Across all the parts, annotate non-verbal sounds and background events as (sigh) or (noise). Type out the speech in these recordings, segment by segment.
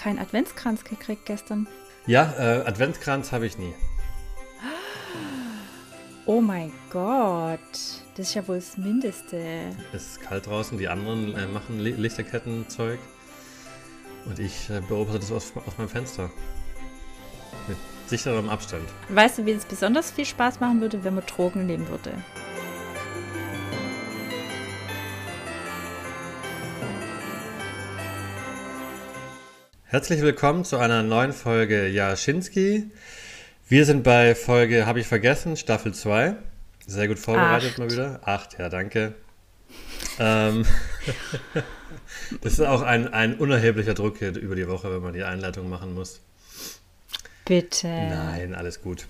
Ich habe keinen Adventskranz gekriegt gestern. Ja, äh, Adventskranz habe ich nie. Oh mein Gott. Das ist ja wohl das Mindeste. Es ist kalt draußen, die anderen äh, machen Li- Lichterkettenzeug. Und ich äh, beobachte das aus, aus meinem Fenster. Mit sicherem Abstand. Weißt du, wie es besonders viel Spaß machen würde, wenn man Drogen nehmen würde? Herzlich willkommen zu einer neuen Folge Jaschinski. Wir sind bei Folge Habe ich vergessen, Staffel 2. Sehr gut vorbereitet Acht. mal wieder. Acht, ja, danke. Ähm, (laughs) das ist auch ein, ein unerheblicher Druck hier über die Woche, wenn man die Einleitung machen muss. Bitte. Nein, alles gut.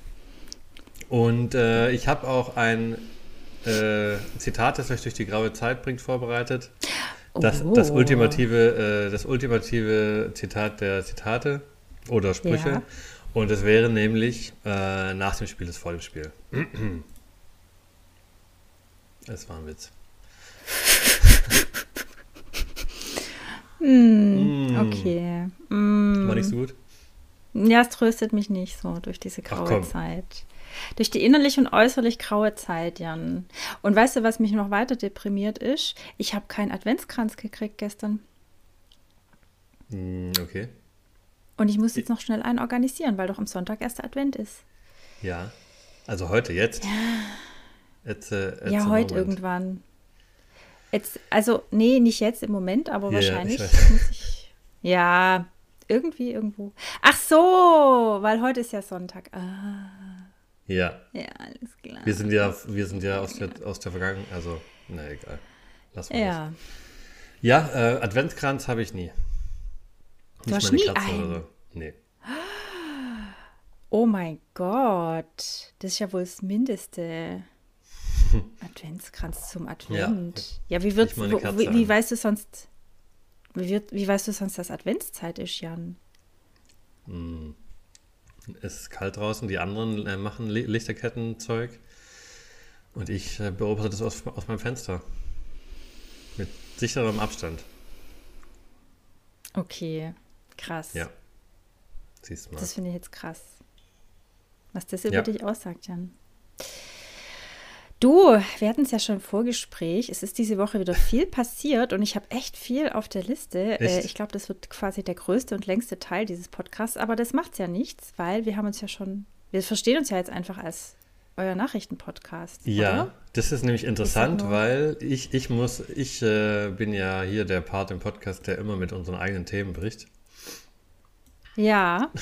Und äh, ich habe auch ein äh, Zitat, das euch durch die graue Zeit bringt, vorbereitet. Das, das, Oh. ultimative, äh, das ultimative Zitat der Zitate oder Sprüche. Ja. Und es wäre nämlich, äh, nach dem Spiel ist vor dem Spiel. Es war ein Witz. Hm, okay. Mm. War nicht so gut? Ja, es tröstet mich nicht so durch diese graue. Zeit. Durch die innerlich und äußerlich graue Zeit, Jan. Und weißt du, was mich noch weiter deprimiert ist? Ich habe keinen Adventskranz gekriegt gestern. Hm, okay. Und ich muss jetzt noch schnell einen organisieren, weil doch am Sonntag erster Advent ist. Ja. Also heute, jetzt. Jetzt, äh, jetzt ja, heute Moment. irgendwann. Jetzt, also, nee, nicht jetzt im Moment, aber Ja, ja, wahrscheinlich muss ich. Ja, irgendwie, irgendwo. Ach so, weil heute ist ja Sonntag. Ah, Ja. ja, alles klar. Wir sind ja, wir sind ja aus der, aus der Vergangenheit, also, na egal. Lass mal das. ja. Ja, äh, Adventskranz habe ich nie. Du hast nie einen? oder so. Nee. Oh mein Gott, das ist ja wohl das Mindeste. (laughs) Adventskranz zum Advent. Ja, wie, wird, Nicht wie, wie weißt du sonst, wie, wird, wie weißt du sonst, dass Adventszeit ist, Jan? Es ist kalt draußen, die anderen äh, machen Li Lichterkettenzeug. Und ich äh, beobachte das aus, aus meinem Fenster. Mit sicherem Abstand. Okay, krass. Ja. Siehst du mal. Das finde ich jetzt krass. Was das über Ja. dich aussagt, Jan. Du, wir hatten es ja schon im Vorgespräch. Es ist diese Woche wieder viel passiert und ich habe echt viel auf der Liste. Äh, Echt? ich glaube, das wird quasi der größte und längste Teil dieses Podcasts, aber das macht ja nichts, weil wir haben uns ja schon, wir verstehen uns ja jetzt einfach als euer Nachrichtenpodcast. Ja, Oder? das ist nämlich interessant, nur- weil ich, ich muss, ich äh, bin ja hier der Part im Podcast, der immer mit unseren eigenen Themen bricht. Ja. (laughs)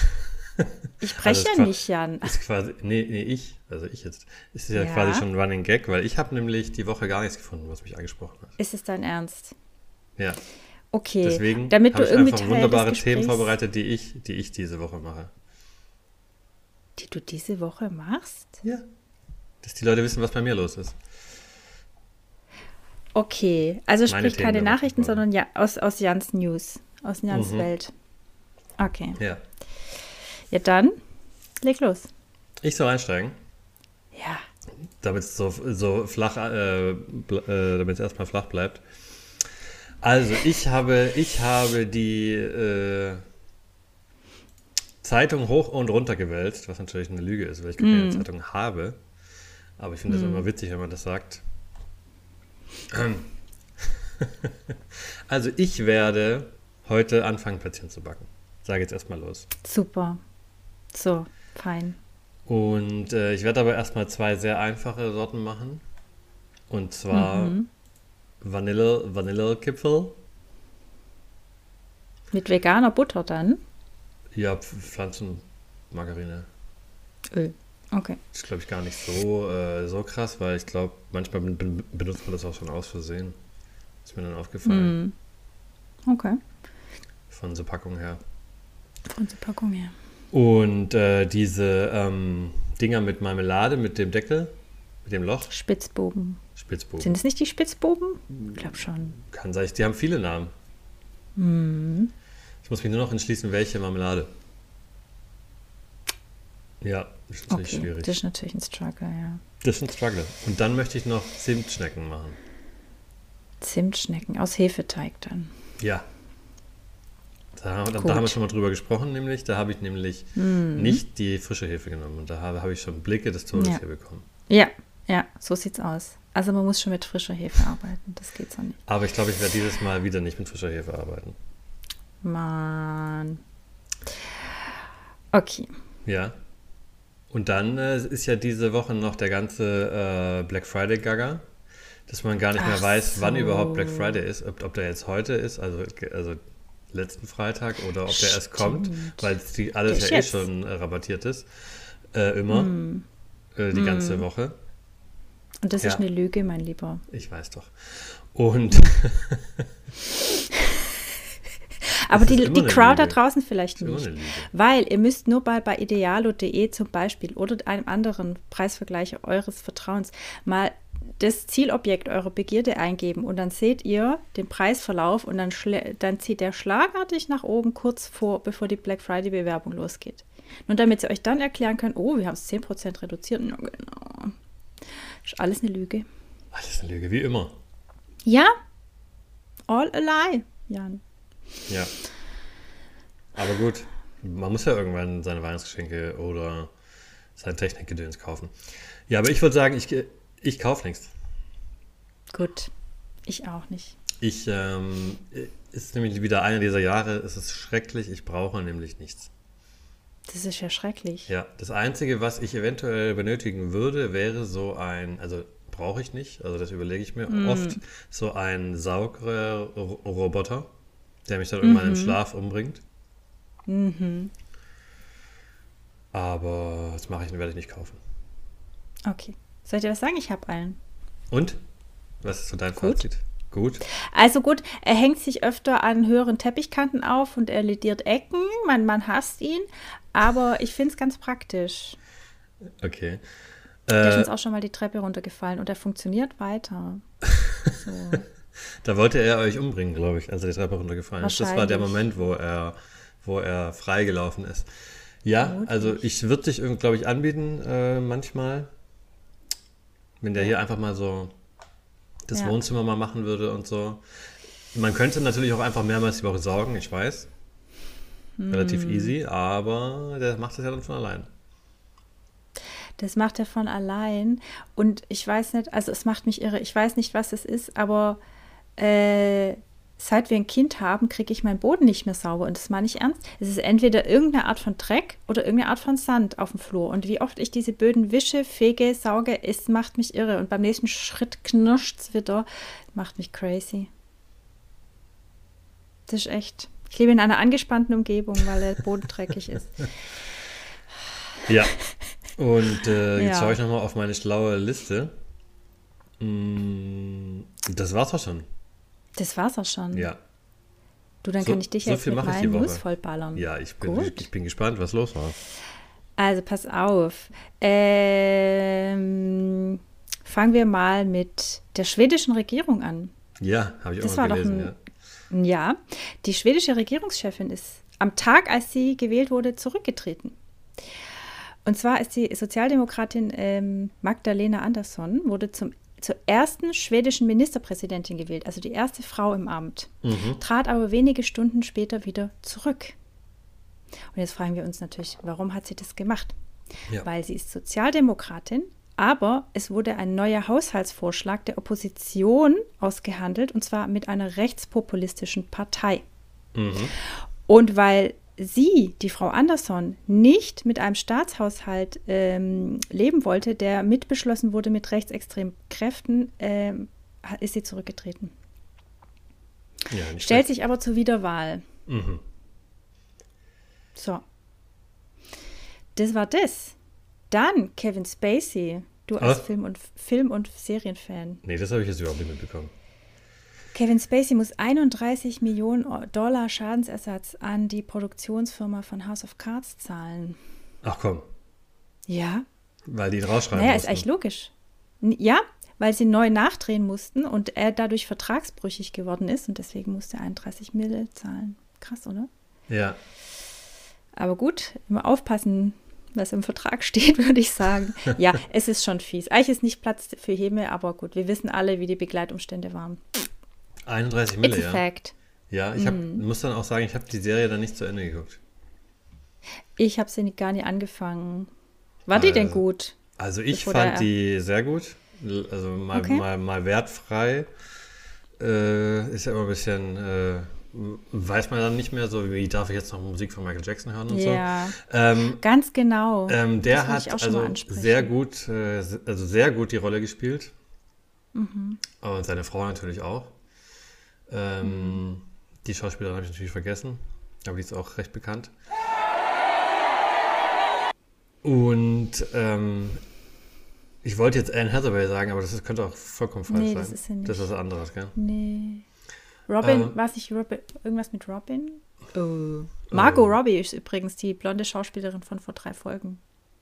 (laughs) Ich Also breche es ja nicht, Jan. Ist quasi, nee, nee, ich, also ich jetzt. Ist ja, Ja. quasi schon ein Running Gag, weil ich habe nämlich die Woche gar nichts gefunden, was mich angesprochen hat. Ist es dein Ernst? Ja, Okay. deswegen damit du habe ich irgendwie einfach wunderbare Themen vorbereitet, die ich, die ich diese Woche mache. Die du diese Woche machst? Ja. Dass die Leute wissen, was bei mir los ist. Okay, also Meine sprich Themen keine Nachrichten, sondern ja, aus, aus Jans News, aus Jans Mhm. Welt. Okay. Ja. Ja, dann leg los. Ich soll einsteigen, Ja. damit es so, so flach, äh, äh, damit es erstmal flach bleibt. Also, ich habe, ich habe die äh, Zeitung hoch und runter gewälzt, was natürlich eine Lüge ist, weil ich keine Zeitung habe. Aber ich finde das immer witzig, wenn man das sagt. (laughs) Also, ich werde heute anfangen, Plätzchen zu backen. Sage jetzt erstmal los. Super. So, fein. Und äh, ich werde aber erstmal zwei sehr einfache Sorten machen. Und zwar Mhm. Vanille, Vanillekipfel. Mit veganer Butter dann? Ja, Pf- Pflanzenmargarine. Öl. Okay. Ist, glaube ich, gar nicht so, äh, so krass, weil ich glaube, manchmal ben- ben- benutzt man das auch schon aus Versehen. Ist mir dann aufgefallen. Mhm. Okay. Von der Packung her. Von der Packung her. Und äh, diese ähm, Dinger mit Marmelade, mit dem Deckel, mit dem Loch, Spitzbuben. Spitzbuben. Sind es nicht die Spitzbuben? Ich glaube schon. Kann sein, die haben viele Namen. Mhm. Ich muss mich nur noch entschließen, welche Marmelade. Ja, das ist natürlich Okay, schwierig. das ist natürlich ein Struggle, ja. Das ist ein Struggle. Und dann möchte ich noch Zimtschnecken machen. Zimtschnecken aus Hefeteig dann. Ja. Da, da, da haben wir schon mal drüber gesprochen, nämlich. Da habe ich nämlich mhm. nicht die frische Hefe genommen. Und da habe, habe ich schon Blicke des Todes ja. hier bekommen. Ja, ja, so sieht's aus. Also man muss schon mit frischer Hefe arbeiten. Das geht so nicht. Aber ich glaube, ich werde dieses Mal wieder nicht mit frischer Hefe arbeiten. Mann. Okay. Ja. Und dann äh, ist ja diese Woche noch der ganze äh, Black Friday Gaga, dass man gar nicht mehr Ach weiß, so. wann überhaupt Black Friday ist, ob, ob der jetzt heute ist, also, also letzten Freitag oder ob Stimmt. der erst kommt, weil die, alles ja eh schon äh, rabattiert ist. Äh, immer. Mm. Äh, die mm. ganze Woche. Und das ja. ist eine Lüge, mein Lieber. Ich weiß doch. Und. (laughs) Aber die, die Crowd da draußen vielleicht nicht. Weil ihr müsst nur bei, bei idealo.de zum Beispiel oder einem anderen Preisvergleicher eures Vertrauens mal das Zielobjekt eurer Begierde eingeben und dann seht ihr den Preisverlauf und dann, dann zieht der schlagartig nach oben kurz vor, bevor die Black Friday Bewerbung losgeht. Nur damit sie euch dann erklären können, oh, wir haben es 10% reduziert. Ja, genau. Ist alles eine Lüge. Alles eine Lüge, wie immer. Ja, all a lie, Jan. Ja. Aber gut, man muss ja irgendwann seine Weihnachtsgeschenke oder sein Technikgedöns kaufen. Ja, aber ich würde sagen, ich, ich kaufe nichts. Gut, ich auch nicht. Ich, ähm, ist nämlich wieder einer dieser Jahre, es ist schrecklich, ich brauche nämlich nichts. Das ist ja schrecklich. Ja, das Einzige, was ich eventuell benötigen würde, wäre so ein, also brauche ich nicht, also das überlege ich mir mm. oft, so ein Saugroboter, der mich dann irgendwann mhm. im Schlaf umbringt. Mhm. Aber das mache ich, werde ich nicht kaufen. Okay. Soll ich dir was sagen? Ich habe einen. Und? Was ist so dein Gut. Fazit? Gut. Also gut, er hängt sich öfter an höheren Teppichkanten auf und er lediert Ecken. Man, man hasst ihn, aber ich finde es ganz praktisch. Okay. Der äh, ist uns auch schon mal die Treppe runtergefallen und er funktioniert weiter. So. (laughs) da wollte er euch umbringen, glaube ich, als er die Treppe runtergefallen ist. Das war der Moment, wo er, wo er freigelaufen ist. Ja, also ich würde dich, glaube ich, anbieten äh, manchmal. Wenn der hier einfach mal so das ja. Wohnzimmer mal machen würde und so. Man könnte natürlich auch einfach mehrmals die Woche sorgen, ich weiß. Relativ hm. easy, aber der macht das ja dann von allein. Das macht er von allein. Und ich weiß nicht, also es macht mich irre. Ich weiß nicht, was es ist, aber äh, seit wir ein Kind haben, kriege ich meinen Boden nicht mehr sauber. Und das meine ich ernst. Es ist entweder irgendeine Art von Dreck oder irgendeine Art von Sand auf dem Flur. Und wie oft ich diese Böden wische, fege, sauge, es macht mich irre. Und beim nächsten Schritt knirscht es wieder. Macht mich crazy. Das ist echt. Ich lebe in einer angespannten Umgebung, weil der Boden (laughs) dreckig ist. Ja. Und äh, (laughs) jetzt ja. schaue ich nochmal auf meine schlaue Liste. Mm, das war's auch schon. Das war's auch schon. Ja. Du, dann so, kann ich dich so jetzt viel mit meinen News vollballern. Ja, ich bin, ich, ich bin gespannt, was los war. Also pass auf. Ähm, fangen wir mal mit der schwedischen Regierung an. Ja, habe ich auch das mal gelesen. Ein, ja. ja, die schwedische Regierungschefin ist am Tag, als sie gewählt wurde, zurückgetreten. Und zwar ist die Sozialdemokratin ähm, Magdalena Andersson, wurde zum zur ersten schwedischen Ministerpräsidentin gewählt, also die erste Frau im Amt, mhm. trat aber wenige Stunden später wieder zurück. Und jetzt fragen wir uns natürlich, warum hat sie das gemacht? Ja. Weil sie ist Sozialdemokratin, aber es wurde ein neuer Haushaltsvorschlag der Opposition ausgehandelt, und zwar mit einer rechtspopulistischen Partei. Mhm. Und weil sie, die Frau Andersson, nicht mit einem Staatshaushalt ähm, leben wollte, der mitbeschlossen wurde mit rechtsextremen Kräften, ähm, ist sie zurückgetreten. Ja, Stellt schlecht. sich aber zur Wiederwahl. Mhm. So. Das war das. Dann Kevin Spacey, du als Film- und, Film und Serienfan. Nee, das habe ich jetzt überhaupt nicht mitbekommen. Kevin Spacey muss 31 Millionen Dollar Schadensersatz an die Produktionsfirma von House of Cards zahlen. Ach komm. Ja. Weil die ihn rausschreiben naja, mussten. ist eigentlich logisch. Ja, weil sie neu nachdrehen mussten und er dadurch vertragsbrüchig geworden ist und deswegen musste er 31 Mille zahlen. Krass, oder? Ja. Aber gut, immer aufpassen, was im Vertrag (laughs) steht, würde ich sagen. Ja, (laughs) es ist schon fies. Eigentlich ist nicht Platz für Häme, aber gut, wir wissen alle, wie die Begleitumstände waren. 31 Mille, It's a ja. fact. Ja, ich hab, mm. muss dann auch sagen, ich habe die Serie dann nicht zu Ende geguckt. Ich habe sie gar nicht angefangen. War also, die denn also, gut? Also ich fand die sehr gut. Also mal, okay. mal, mal wertfrei. Äh, ist ja immer ein bisschen, äh, weiß man dann nicht mehr so, wie darf ich jetzt noch Musik von Michael Jackson hören und ja, so. Ähm, ganz genau. Ähm, der hat also sehr gut, äh, also sehr gut die Rolle gespielt. Mhm. Und seine Frau natürlich auch. Ähm, mhm. Die Schauspielerin habe ich natürlich vergessen, aber die ist auch recht bekannt. Und ähm, ich wollte jetzt Anne Hathaway sagen, aber das könnte auch vollkommen falsch nee, sein. Das ist ja nicht. Das ist was anderes, gell? Nee. Robin, ähm, war es nicht Robin, irgendwas mit Robin? Oh. Margot oh. Robbie ist übrigens die blonde Schauspielerin von vor drei Folgen,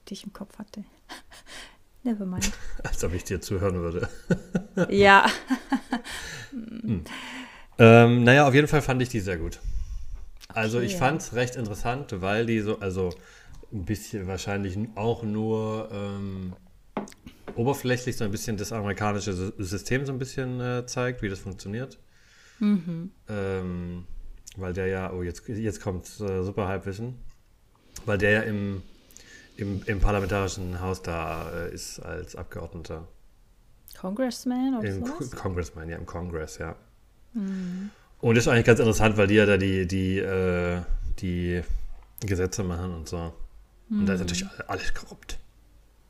die ich im Kopf hatte. (laughs) Nevermind. (laughs) Als ob ich dir zuhören würde. ja. (laughs) hm. Ähm, naja, auf jeden Fall fand ich die sehr gut. Also okay, ich fand es recht interessant, weil die so, also ein bisschen wahrscheinlich auch nur ähm, oberflächlich so ein bisschen das amerikanische System so ein bisschen äh, zeigt, wie das funktioniert. Mhm. Ähm, weil der ja, oh, jetzt, jetzt kommt äh, super Halbwissen, weil der ja im, im, im parlamentarischen Haus da äh, ist als Abgeordneter. Congressman oder Im sowas? Congressman, ja, im Congress, ja. Mhm. Und das ist eigentlich ganz interessant, weil die ja da die, die, äh, die Gesetze machen und so. Mhm. Und da ist mhm. natürlich alles korrupt.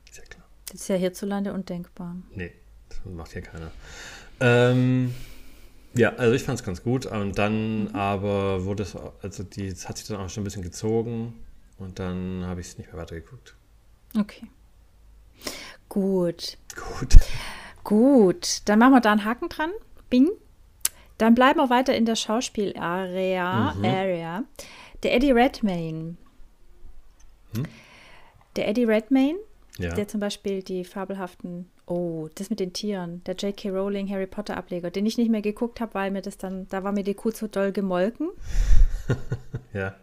Ist ja klar. Das ist ja hierzulande undenkbar. Nee, das macht hier keiner. Ähm, ja, also ich fand es ganz gut. Und dann mhm. aber wurde es, also die, das hat sich dann auch schon ein bisschen gezogen und dann habe ich es nicht mehr weitergeguckt. Okay. Gut. Gut. Gut. Dann machen wir da einen Haken dran. Bing. Dann bleiben wir weiter in der Schauspielarea. Mhm. Area. Der Eddie Redmayne. Hm? Der Eddie Redmayne, ja. der zum Beispiel die fabelhaften, oh, das mit den Tieren, der J.K. Rowling Harry Potter Ableger, den ich nicht mehr geguckt habe, weil mir das dann, da war mir die Kuh zu doll gemolken. (laughs) ja.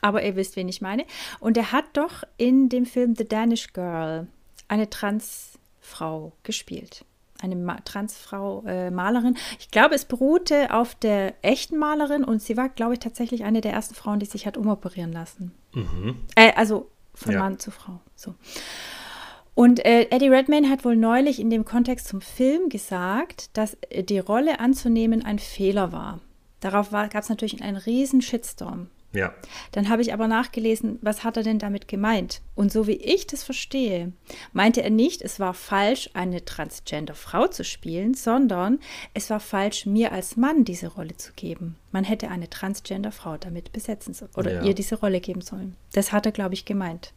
Aber ihr wisst, wen ich meine. Und er hat doch in dem Film The Danish Girl eine Transfrau gespielt eine Ma Transfrau äh, Malerin. Ich glaube, es beruhte auf der echten Malerin und sie war, glaube ich, tatsächlich eine der ersten Frauen, die sich hat umoperieren lassen. Mhm. Äh, also von ja. Mann zu Frau. So. Und äh, Eddie Redmayne hat wohl neulich in dem Kontext zum Film gesagt, dass äh, die Rolle anzunehmen ein Fehler war. Darauf gab es natürlich einen riesen Shitstorm. Ja. Dann habe ich aber nachgelesen, was hat er denn damit gemeint? Und so wie ich das verstehe, meinte er nicht, es war falsch, eine Transgender-Frau zu spielen, sondern es war falsch, mir als Mann diese Rolle zu geben. Man hätte eine Transgender-Frau damit besetzen sollen oder ja. ihr diese Rolle geben sollen. Das hat er, glaube ich, gemeint.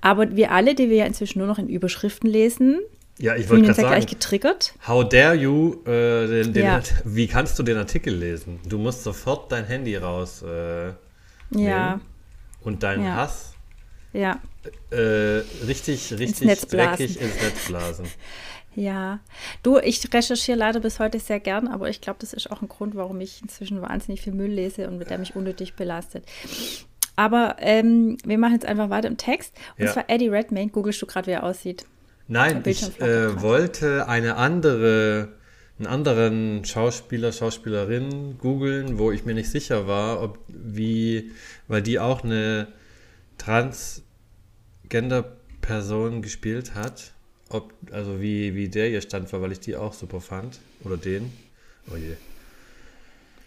Aber wir alle, die wir ja inzwischen nur noch in Überschriften lesen, ja, ich wollte gerade sagen, gleich getriggert. How dare you? Äh, den, den, ja. Wie kannst du den Artikel lesen? Du musst sofort dein Handy raus. Äh, ja. Und deinen ja. Hass. Ja. Äh, richtig, richtig ins dreckig ins Netz blasen. (laughs) Ja, du, ich recherchiere leider bis heute sehr gern, aber ich glaube, das ist auch ein Grund, warum ich inzwischen wahnsinnig viel Müll lese und mit der mich unnötig belastet. Aber ähm, wir machen jetzt einfach weiter im Text. Und ja. zwar Eddie Redmayne. Googlest du gerade, wie er aussieht? Nein, ich äh, wollte eine andere, einen anderen Schauspieler, Schauspielerin googeln, wo ich mir nicht sicher war, ob wie, weil die auch eine Transgender-Person gespielt hat, ob, also wie, wie der ihr Stand war, weil ich die auch super fand. Oder den. Oh je.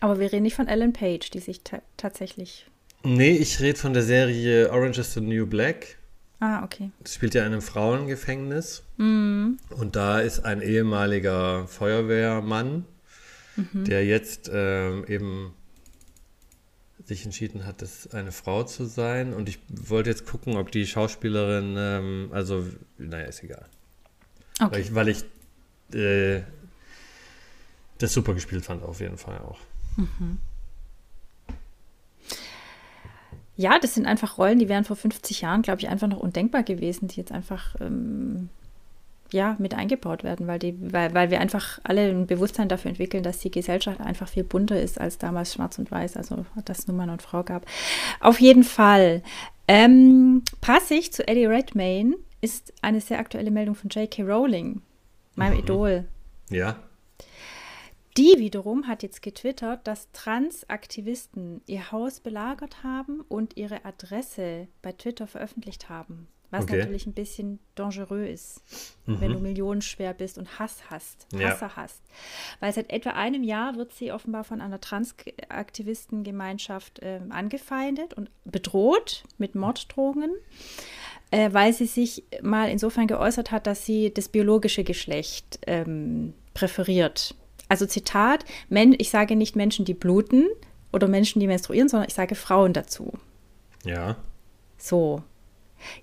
Aber wir reden nicht von Ellen Page, die sich tatsächlich. Nee, ich rede von der Serie Orange is the New Black. Ah, okay. Das spielt ja in einem Frauengefängnis. Mhm. Und da ist ein ehemaliger Feuerwehrmann, mhm. der jetzt ähm, eben sich entschieden hat, das eine Frau zu sein. Und ich wollte jetzt gucken, ob die Schauspielerin, ähm, also, naja, ist egal. Okay. Weil ich, weil ich äh, das super gespielt fand, auf jeden Fall auch. Mhm. Ja, das sind einfach Rollen, die wären vor 50 Jahren, glaube ich, einfach noch undenkbar gewesen, die jetzt einfach ähm, ja, mit eingebaut werden, weil, die, weil, weil wir einfach alle ein Bewusstsein dafür entwickeln, dass die Gesellschaft einfach viel bunter ist als damals schwarz und weiß, also dass es nur Mann und Frau gab. Auf jeden Fall. Ähm, passig zu Eddie Redmayne ist eine sehr aktuelle Meldung von J.K. Rowling, meinem mhm. Idol. Ja. Die wiederum hat jetzt getwittert, dass Transaktivisten ihr Haus belagert haben und ihre Adresse bei Twitter veröffentlicht haben. Was okay. natürlich ein bisschen dangereux ist, mhm. wenn du millionenschwer bist und Hass hast, Hasser ja. hast. Weil seit etwa einem Jahr wird sie offenbar von einer Transaktivistengemeinschaft äh, angefeindet und bedroht mit Morddrohungen, äh, weil sie sich mal insofern geäußert hat, dass sie das biologische Geschlecht ähm, präferiert. Also Zitat, ich sage nicht Menschen, die bluten oder Menschen, die menstruieren, sondern ich sage Frauen dazu. Ja. So,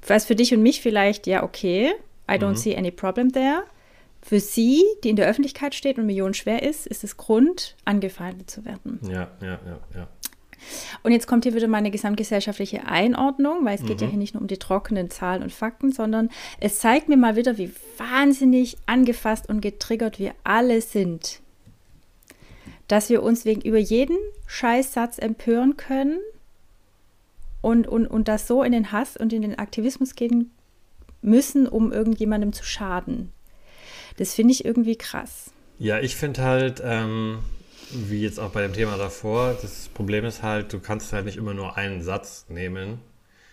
was für dich und mich vielleicht, ja, okay, I don't mhm. see any problem there. Für sie, die in der Öffentlichkeit steht und Millionen schwer ist, ist es Grund, angefeindet zu werden. Ja, ja, ja, ja. Und jetzt kommt hier wieder meine gesamtgesellschaftliche Einordnung, weil es mhm. geht ja mhm. hier nicht nur um die trockenen Zahlen und Fakten, sondern es zeigt mir mal wieder, wie wahnsinnig angefasst und getriggert wir alle sind. Dass wir uns wegen über jeden Scheißsatz empören können und, und, und das so in den Hass und in den Aktivismus gehen müssen, um irgendjemandem zu schaden. Das finde ich irgendwie krass. Ja, ich finde halt, ähm, wie jetzt auch bei dem Thema davor, das Problem ist halt, du kannst halt nicht immer nur einen Satz nehmen.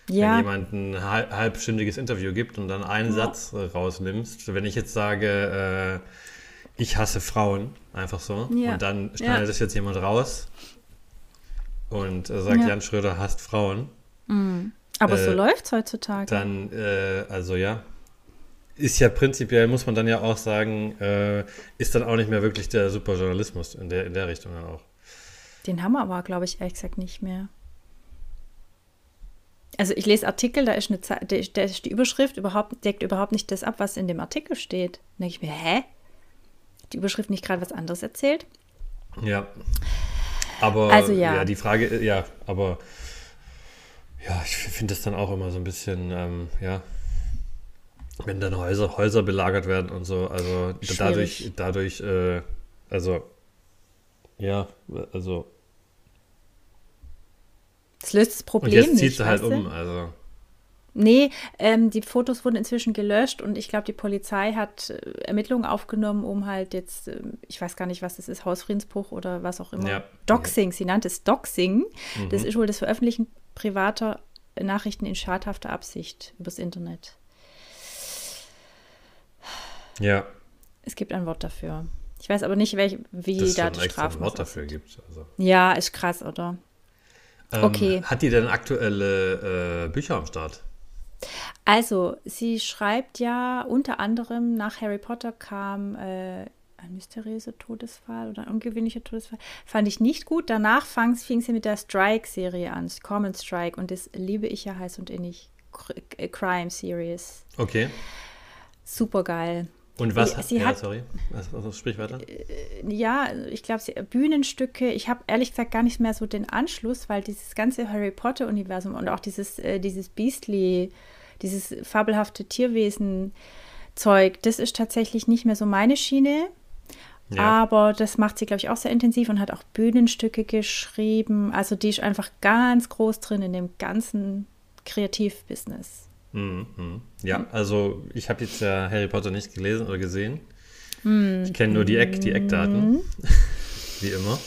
Ja. Wenn jemand ein halb, halbstündiges Interview gibt und dann einen ja. Satz rausnimmst. Wenn ich jetzt sage, äh, ich hasse Frauen, einfach so, ja. und dann schneidet das jetzt jemand raus und äh, sagt, Jan Schröder hasst Frauen, Mhm. Aber äh, so läuft es heutzutage. Dann, äh, also ja, ist ja prinzipiell, muss man dann ja auch sagen, äh, ist dann auch nicht mehr wirklich der Superjournalismus in der, in der Richtung dann auch. Den haben wir aber, glaube ich, ehrlich gesagt nicht mehr. Also ich lese Artikel, da ist, eine, da ist die Überschrift überhaupt, deckt überhaupt nicht das ab, was in dem Artikel steht. Da denke ich mir, hä? Die Überschrift nicht gerade was anderes erzählt? Ja. Aber also, ja. ja, die Frage, ja, aber ja, ich finde es dann auch immer so ein bisschen, ähm, ja, wenn dann Häuser, Häuser belagert werden und so, also Schwierig. dadurch, dadurch, äh, also, ja, also. Das löst das Problem und jetzt zieht sie halt um, also. Nee, ähm, die Fotos wurden inzwischen gelöscht und ich glaube, die Polizei hat äh, Ermittlungen aufgenommen, um halt jetzt, äh, ich weiß gar nicht, was das ist, Hausfriedensbruch oder was auch immer. Ja. Doxing, sie nannte es Doxing. Mhm. Das ist wohl das Veröffentlichen privater Nachrichten in schadhafter Absicht übers Internet. Ja. Es gibt ein Wort dafür. Ich weiß aber nicht, welch, wie Dass da die Strafe. ein Wort dafür gibt. Also. Ja, ist krass, oder? Ähm, okay. Hat die denn aktuelle äh, Bücher am Start? Also, sie schreibt ja unter anderem nach Harry Potter kam äh, ein mysteriöser Todesfall oder ein ungewöhnlicher Todesfall. Fand ich nicht gut. Danach fing, fing sie mit der Strike-Serie an, Common Strike, und das liebe ich ja heiß und innig. Äh, Crime Series. Okay. Super geil. Und was hat sie ja, hat, sorry, also, sprich weiter. Äh, ja, ich glaube, Bühnenstücke, ich habe ehrlich gesagt gar nicht mehr so den Anschluss, weil dieses ganze Harry Potter-Universum und auch dieses, äh, dieses Beastly, dieses fabelhafte Tierwesen-Zeug, das ist tatsächlich nicht mehr so meine Schiene. Ja. Aber das macht sie, glaube ich, auch sehr intensiv und hat auch Bühnenstücke geschrieben. Also die ist einfach ganz groß drin in dem ganzen Kreativbusiness. Mhm, mhm. Ja, also ich habe jetzt ja Harry Potter nicht gelesen oder gesehen. Mhm. Ich kenne nur die, Eck, die Eckdaten, mhm. (laughs) wie immer.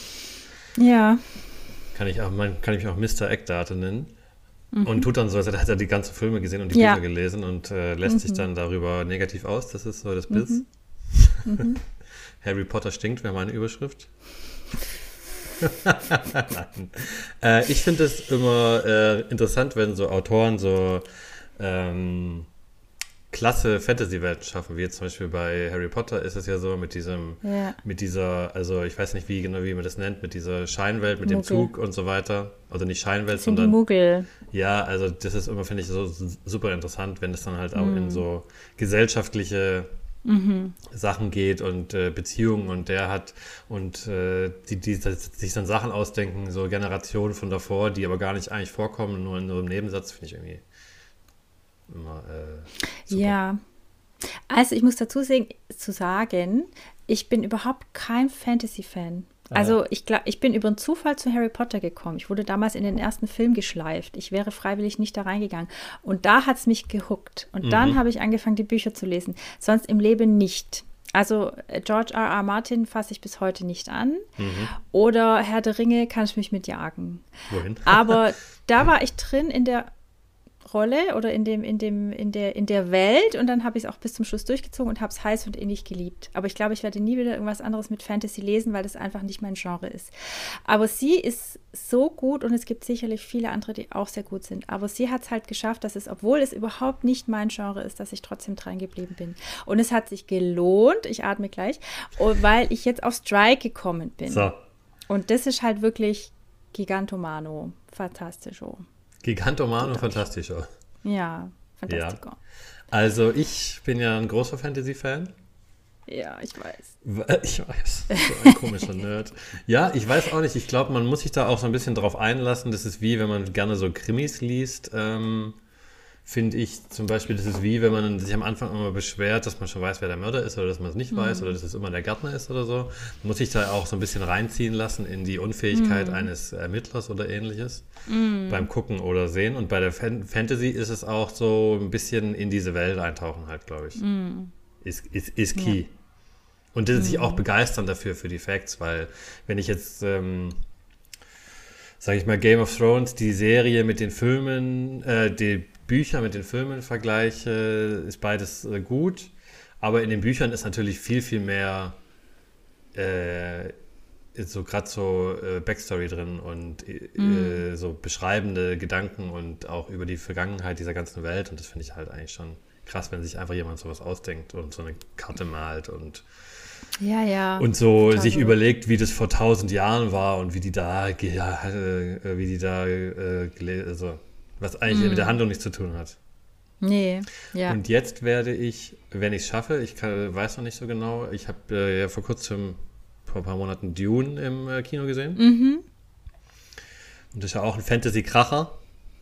Ja. Kann ich, auch, man, kann ich auch Mr. Eckdaten nennen. Mhm. Und tut dann so, als hätte er die ganzen Filme gesehen und die ja. Bücher gelesen und äh, lässt sich mhm. dann darüber negativ aus. Das ist so das Biss. Mhm. (laughs) Harry Potter stinkt, wäre meine Überschrift. (laughs) äh, ich finde es immer äh, interessant, wenn so Autoren so ähm, klasse Fantasy-Welten schaffen, wie jetzt zum Beispiel bei Harry Potter ist es ja so mit diesem, ja. mit dieser, also ich weiß nicht wie genau, wie man das nennt, mit dieser Scheinwelt, mit Muggel. dem Zug und so weiter. Also nicht Scheinwelt, das sondern. Die Muggel. Ja, also das ist immer, finde ich, so super interessant, wenn es dann halt auch mm. in so gesellschaftliche mhm. Sachen geht und äh, Beziehungen und der hat und äh, die, die, die, sich dann Sachen ausdenken, so Generationen von davor, die aber gar nicht eigentlich vorkommen, nur in so einem Nebensatz, finde ich irgendwie immer äh. Ja. Also ich muss dazu sagen, zu sagen, ich bin überhaupt kein Fantasy-Fan. Also ich glaube, ich bin über einen Zufall zu Harry Potter gekommen. Ich wurde damals in den ersten Film geschleift. Ich wäre freiwillig nicht da reingegangen. Und da hat es mich gehuckt. Und mhm. dann habe ich angefangen, die Bücher zu lesen. Sonst im Leben nicht. Also äh, George R. R. Martin fasse ich bis heute nicht an. Mhm. Oder Herr der Ringe kann ich mich mitjagen. Wohin? Aber (laughs) da war ich drin in der Rolle oder in dem, in dem, in der, in der Welt und dann habe ich es auch bis zum Schluss durchgezogen und habe es heiß und innig geliebt. Aber ich glaube, ich werde nie wieder irgendwas anderes mit Fantasy lesen, weil das einfach nicht mein Genre ist. Aber sie ist so gut und es gibt sicherlich viele andere, die auch sehr gut sind. Aber sie hat es halt geschafft, dass es, obwohl es überhaupt nicht mein Genre ist, dass ich trotzdem dran geblieben bin. Und es hat sich gelohnt, ich atme gleich, weil ich jetzt auf Strike gekommen bin. So. Und das ist halt wirklich Gigantomano. Fantastisch. Gigantoman und Fantastischer. Ja, Fantastico. Ja. Also ich bin ja ein großer Fantasy-Fan. Ja, ich weiß. (laughs) Ich weiß. So ein komischer (laughs) Nerd. Ja, ich weiß auch nicht. Ich glaube, man muss sich da auch so ein bisschen drauf einlassen. Das ist wie, wenn man gerne so Krimis liest. Ähm, finde ich zum Beispiel, das ist wie, wenn man sich am Anfang immer beschwert, dass man schon weiß, wer der Mörder ist oder dass man es nicht mhm. weiß oder dass es immer der Gärtner ist oder so. Muss sich da auch so ein bisschen reinziehen lassen in die Unfähigkeit mhm. eines Ermittlers oder ähnliches mhm. beim Gucken oder Sehen. Und bei der Fan Fantasy ist es auch so ein bisschen in diese Welt eintauchen halt, glaube ich. Mhm. Ist, ist, ist key. Ja. Und das ist sich auch mhm. begeistern dafür, für die Facts, weil wenn ich jetzt... Ähm, sage ich mal, Game of Thrones, die Serie mit den Filmen, äh, die Bücher mit den Filmen vergleiche, ist beides äh, gut. Aber in den Büchern ist natürlich viel, viel mehr äh, so gerade so äh, Backstory drin und mm. so beschreibende Gedanken und auch über die Vergangenheit dieser ganzen Welt. Und das finde ich halt eigentlich schon krass, wenn sich einfach jemand sowas ausdenkt und so eine Karte malt und ja, ja. Und so sich so. überlegt, wie das vor tausend Jahren war und wie die da, äh, wie die da, äh, also was eigentlich mm. mit der Handlung nichts zu tun hat. Nee, ja. Und jetzt werde ich, wenn ich es schaffe, ich kann, weiß noch nicht so genau, ich habe äh, ja vor kurzem, vor ein paar Monaten Dune im äh, Kino gesehen. Mhm. Und das ist ja auch ein Fantasy-Kracher,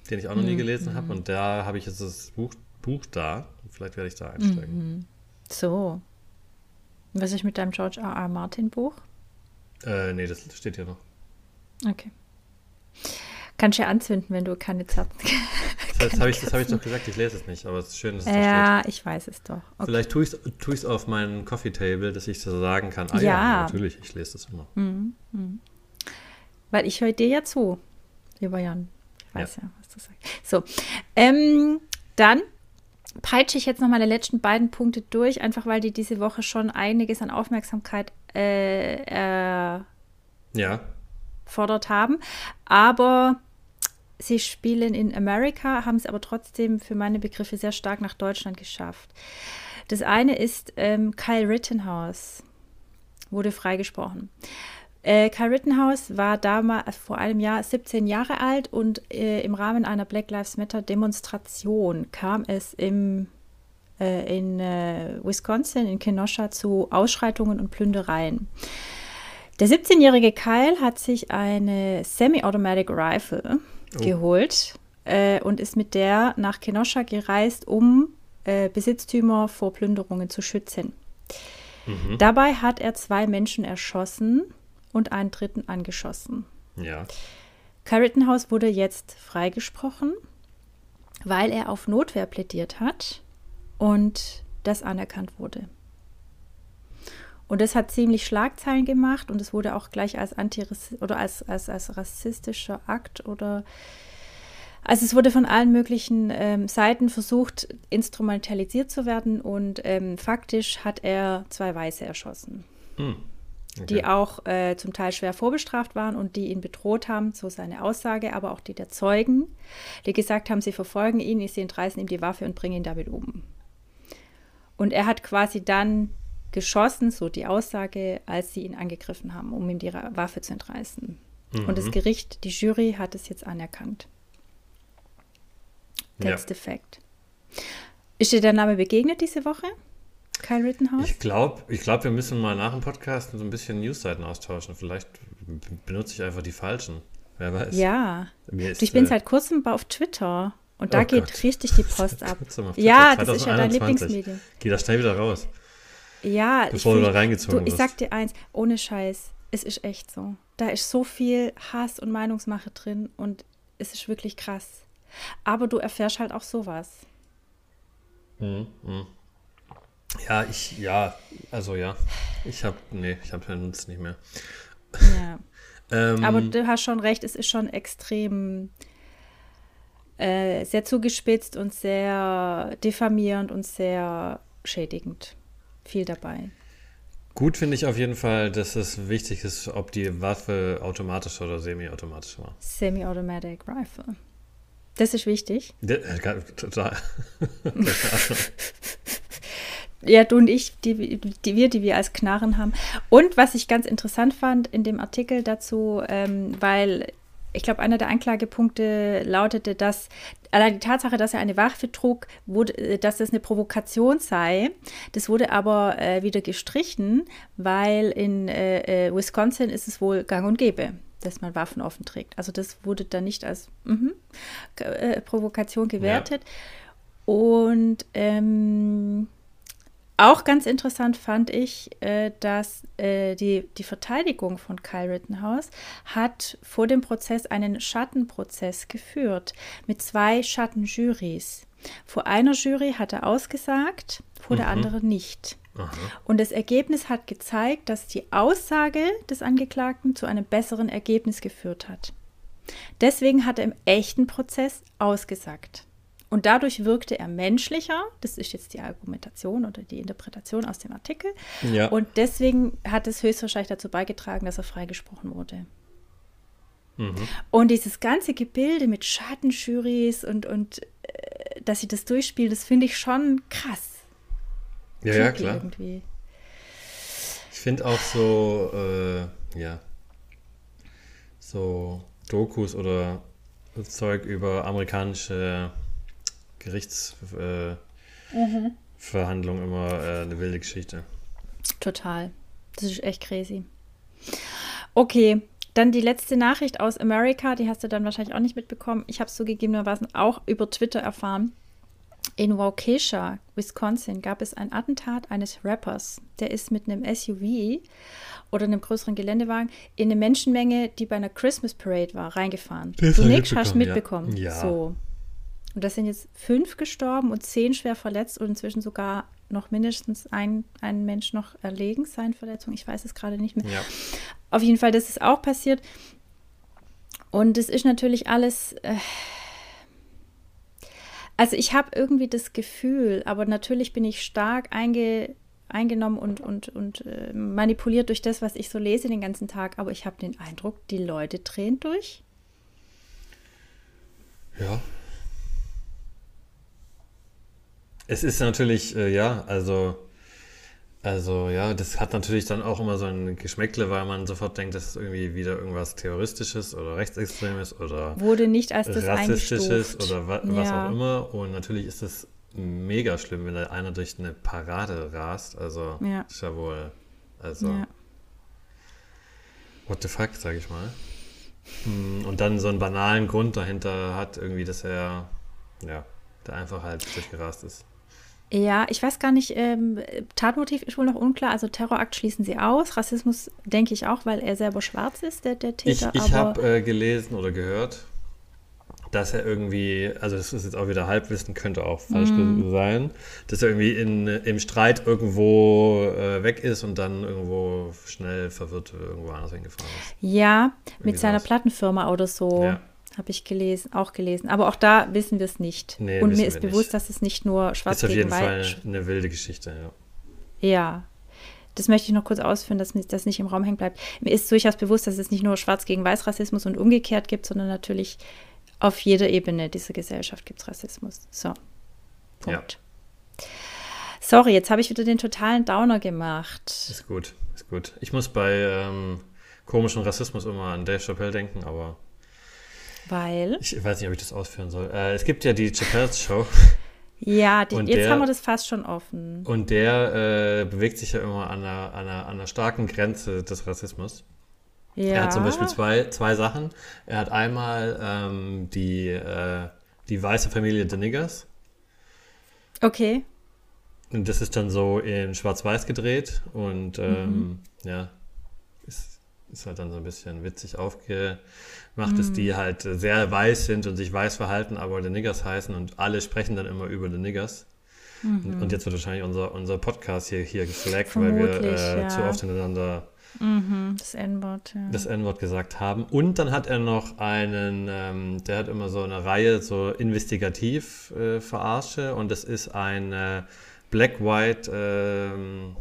den ich auch noch nie mhm. gelesen habe. Und da habe ich jetzt das Buch, Buch da. Vielleicht werde ich da einsteigen. Mhm. So. Was ist mit deinem George R. R. Martin Buch? Äh, nee, das steht hier noch. Okay. Kannst du ja anzünden, wenn du keine Zart. (laughs) Das, das habe ich, hab ich doch gesagt, ich lese es nicht, aber es ist schön, dass es Ja, ich weiß es doch. Okay. Vielleicht tue ich es auf meinen Coffee Table, dass ich so sagen kann, ah ja, ja natürlich, ich lese das immer. Mhm, mhm. Weil ich höre dir ja zu, lieber Jan. Ich weiß ja, ja was du sagst. So, ähm, dann peitsche ich jetzt noch meine letzten beiden Punkte durch, einfach weil die diese Woche schon einiges an Aufmerksamkeit äh, äh, ja. fordert haben. Aber sie spielen in Amerika, haben es aber trotzdem für meine Begriffe sehr stark nach Deutschland geschafft. Das eine ist ähm, Kyle Rittenhouse, wurde freigesprochen. Äh, Kyle Rittenhouse war damals vor einem Jahr 17 Jahre alt und äh, im Rahmen einer Black Lives Matter Demonstration kam es im, äh, in äh, Wisconsin, in Kenosha, zu Ausschreitungen und Plündereien. Der 17-jährige Kyle hat sich eine Semi-Automatic Rifle oh. geholt äh, und ist mit der nach Kenosha gereist, um äh, Besitztümer vor Plünderungen zu schützen. Mhm. Dabei hat er zwei Menschen erschossen und einen dritten angeschossen. Ja. Carrittenhouse wurde jetzt freigesprochen, weil er auf Notwehr plädiert hat und das anerkannt wurde. Und das hat ziemlich Schlagzeilen gemacht und es wurde auch gleich als Antiras oder als, als, als rassistischer Akt oder also es wurde von allen möglichen ähm, Seiten versucht, instrumentalisiert zu werden und ähm, faktisch hat er zwei Weiße erschossen. Hm. Okay. Die auch äh, zum Teil schwer vorbestraft waren und die ihn bedroht haben, so seine Aussage, aber auch die der Zeugen, die gesagt haben, sie verfolgen ihn, sie entreißen ihm die Waffe und bringen ihn damit um. Und er hat quasi dann geschossen, so die Aussage, als sie ihn angegriffen haben, um ihm die Waffe zu entreißen. Mhm. Und das mhm. Gericht, die Jury hat es jetzt anerkannt. That's ja. the fact. Ist dir der Name begegnet diese Woche? Kyle Rittenhouse? Ich glaube, ich glaub, wir müssen mal nach dem Podcast so ein bisschen Newsseiten austauschen. Vielleicht benutze ich einfach die falschen. Wer weiß. Ja. Ist, ich bin äh, seit kurzem auf Twitter und da oh geht Gott. richtig die Post (laughs) ab. Ja, das ist ja dein Lieblingsmedium. Geh da schnell wieder raus. Ja, bevor ich, du da reingezogen du, Ich sag dir eins, ohne Scheiß, es ist echt so. Da ist so viel Hass und Meinungsmache drin und es ist wirklich krass. Aber du erfährst halt auch sowas. Mhm, mh. Ja, ich, ja, also ja. Ich habe, nee, ich habe den Nutz nicht mehr. Ja. (laughs) ähm, Aber du hast schon recht, es ist schon extrem äh, sehr zugespitzt und sehr diffamierend und sehr schädigend. Viel dabei. Gut finde ich auf jeden Fall, dass es wichtig ist, ob die Waffe automatisch oder semi-automatisch war. Semi-automatic Rifle. Das ist wichtig. Ja, äh, total. (laughs) ja, du und ich, die, die, wir, die wir als Knarren haben. Und was ich ganz interessant fand in dem Artikel dazu, ähm, weil ich glaube, einer der Anklagepunkte lautete, dass allein die Tatsache, dass er eine Waffe trug, wurde, äh, dass das eine Provokation sei. Das wurde aber äh, wieder gestrichen, weil in äh, äh, Wisconsin ist es wohl gang und gäbe, dass man Waffen offen trägt. Also das wurde dann nicht als mh, äh, Provokation gewertet. Ja. Und ähm, auch ganz interessant fand ich, äh, dass äh, die, die Verteidigung von Kyle Rittenhouse hat vor dem Prozess einen Schattenprozess geführt mit zwei Schattenjurys. Vor einer Jury hat er ausgesagt, vor mhm. der anderen nicht. Aha. Und das Ergebnis hat gezeigt, dass die Aussage des Angeklagten zu einem besseren Ergebnis geführt hat. Deswegen hat er im echten Prozess ausgesagt. Und dadurch wirkte er menschlicher. Das ist jetzt die Argumentation oder die Interpretation aus dem Artikel. Ja. Und deswegen hat es höchstwahrscheinlich dazu beigetragen, dass er freigesprochen wurde. Mhm. Und dieses ganze Gebilde mit Schattenjurys und, und äh, dass sie das durchspielen, das finde ich schon krass. Ja, ja, klar. Irgendwie. Ich finde auch so, äh, ja, so Dokus oder Zeug über amerikanische Gerichtsverhandlung äh, mhm. immer äh, eine wilde Geschichte. Total. Das ist echt crazy. Okay, dann die letzte Nachricht aus Amerika, die hast du dann wahrscheinlich auch nicht mitbekommen. Ich habe es zugegebenermaßen auch über Twitter erfahren. In Waukesha, Wisconsin, gab es ein Attentat eines Rappers. Der ist mit einem SUV oder einem größeren Geländewagen in eine Menschenmenge, die bei einer Christmas Parade war, reingefahren. du nix hast mitbekommen. Ja. So. Und das sind jetzt fünf gestorben und zehn schwer verletzt und inzwischen sogar noch mindestens ein, ein Mensch noch erlegen, seinen Verletzungen. Ich weiß es gerade nicht mehr. Ja. Auf jeden Fall, das ist auch passiert. Und es ist natürlich alles. Äh, also ich habe irgendwie das Gefühl, aber natürlich bin ich stark einge, eingenommen und, und, und äh, manipuliert durch das, was ich so lese den ganzen Tag. Aber ich habe den Eindruck, die Leute drehen durch. Ja, es ist natürlich, äh, ja, also, also ja, das hat natürlich dann auch immer so ein Geschmäckle, weil man sofort denkt, das ist irgendwie wieder irgendwas Terroristisches oder Rechtsextremes oder wurde nicht als das Rassistisches oder wa ja. was auch immer. Und natürlich ist es mega schlimm, wenn da einer durch eine Parade rast. Also ja. ist ja wohl, also ja. what the fuck, sag ich mal. Hm, und dann so einen banalen Grund dahinter hat, irgendwie, dass er, ja, der einfach halt durchgerast ist. Ja, ich weiß gar nicht, ähm, Tatmotiv ist wohl noch unklar. Also Terrorakt schließen sie aus. Rassismus denke ich auch, weil er selber schwarz ist, der, der Täter. Ich, ich habe äh, gelesen oder gehört, dass er irgendwie, also das ist jetzt auch wieder Halbwissen, könnte auch falsch mm. sein, dass er irgendwie in, im Streit irgendwo äh, weg ist und dann irgendwo schnell verwirrt irgendwo anders hingefahren ist. Ja, irgendwie mit seiner was. Plattenfirma oder so. Ja. Habe ich gelesen, auch gelesen. Aber auch da wissen wir es nicht. Nee, und mir ist bewusst, nicht. dass es nicht nur schwarz ist auf jeden Fall eine wilde Geschichte, ja. Ja. Das möchte ich noch kurz ausführen, dass das nicht im Raum hängen bleibt. Mir ist durchaus bewusst, dass es nicht nur schwarz gegen weiß Rassismus und umgekehrt gibt, sondern natürlich auf jeder Ebene dieser Gesellschaft gibt es Rassismus. So. Punkt. Ja. Sorry, jetzt habe ich wieder den totalen Downer gemacht. Ist gut, ist gut. Ich muss bei ähm, komischem Rassismus immer an Dave Chappelle denken, aber weil? Ich weiß nicht, ob ich das ausführen soll. Äh, es gibt ja die Chappelle's Show. Ja, die, jetzt der, haben wir das fast schon offen. Und der äh, bewegt sich ja immer an einer, an, einer, an einer starken Grenze des Rassismus. Ja. Er hat zum Beispiel zwei, zwei Sachen. Er hat einmal ähm, die, äh, die weiße Familie The Niggers. Okay. Und das ist dann so in Schwarz-Weiß gedreht und ähm, mhm. ja, ist, ist halt dann so ein bisschen witzig aufge, macht, dass die halt sehr weiß sind und sich weiß verhalten, aber The Niggers heißen und alle sprechen dann immer über The Niggers. Mhm. Und jetzt wird wahrscheinlich unser, unser Podcast hier, hier geflaggt, weil wir äh, ja. zu oft hintereinander mhm, das N-Wort ja. gesagt haben. Und dann hat er noch einen, ähm, der hat immer so eine Reihe so investigativ äh, verarsche und das ist ein äh, Black-White ähm,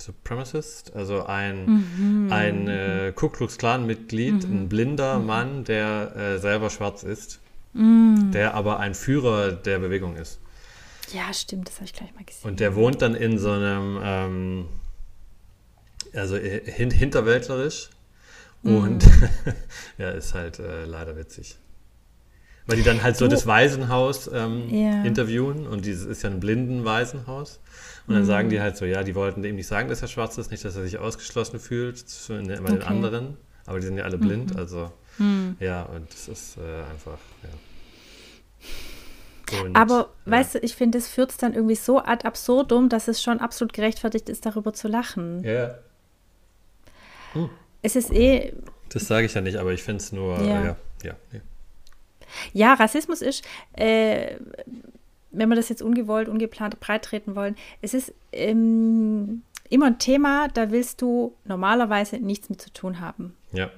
Supremacist, also ein, mhm. ein äh, Ku Klux Klan-Mitglied, mhm. ein blinder mhm. Mann, der äh, selber schwarz ist, mhm. der aber ein Führer der Bewegung ist. Ja, stimmt, das habe ich gleich mal gesehen. Und der wohnt dann in so einem, ähm, also hin hinterwäldlerisch mhm. und (laughs) ja, ist halt äh, leider witzig. Weil die dann halt so du, das Waisenhaus ähm, ja. interviewen und dieses ist ja ein blinden Waisenhaus. Und dann mhm. sagen die halt so, ja, die wollten ihm nicht sagen, dass er schwarz ist, nicht, dass er sich ausgeschlossen fühlt bei den okay. anderen. Aber die sind ja alle blind, mhm. also mhm. ja, und das ist äh, einfach, ja. Und, Aber ja. weißt du, ich finde, es führt es dann irgendwie so ad absurdum, dass es schon absolut gerechtfertigt ist, darüber zu lachen. Ja. Hm. Es ist eh. Das sage ich ja nicht, aber ich finde es nur, ja, ja. Ja, nee. Ja Rassismus ist, äh, wenn wir das jetzt ungewollt, ungeplant breit treten wollen, es ist ähm, immer ein Thema, da willst du normalerweise nichts mit zu tun haben. Ja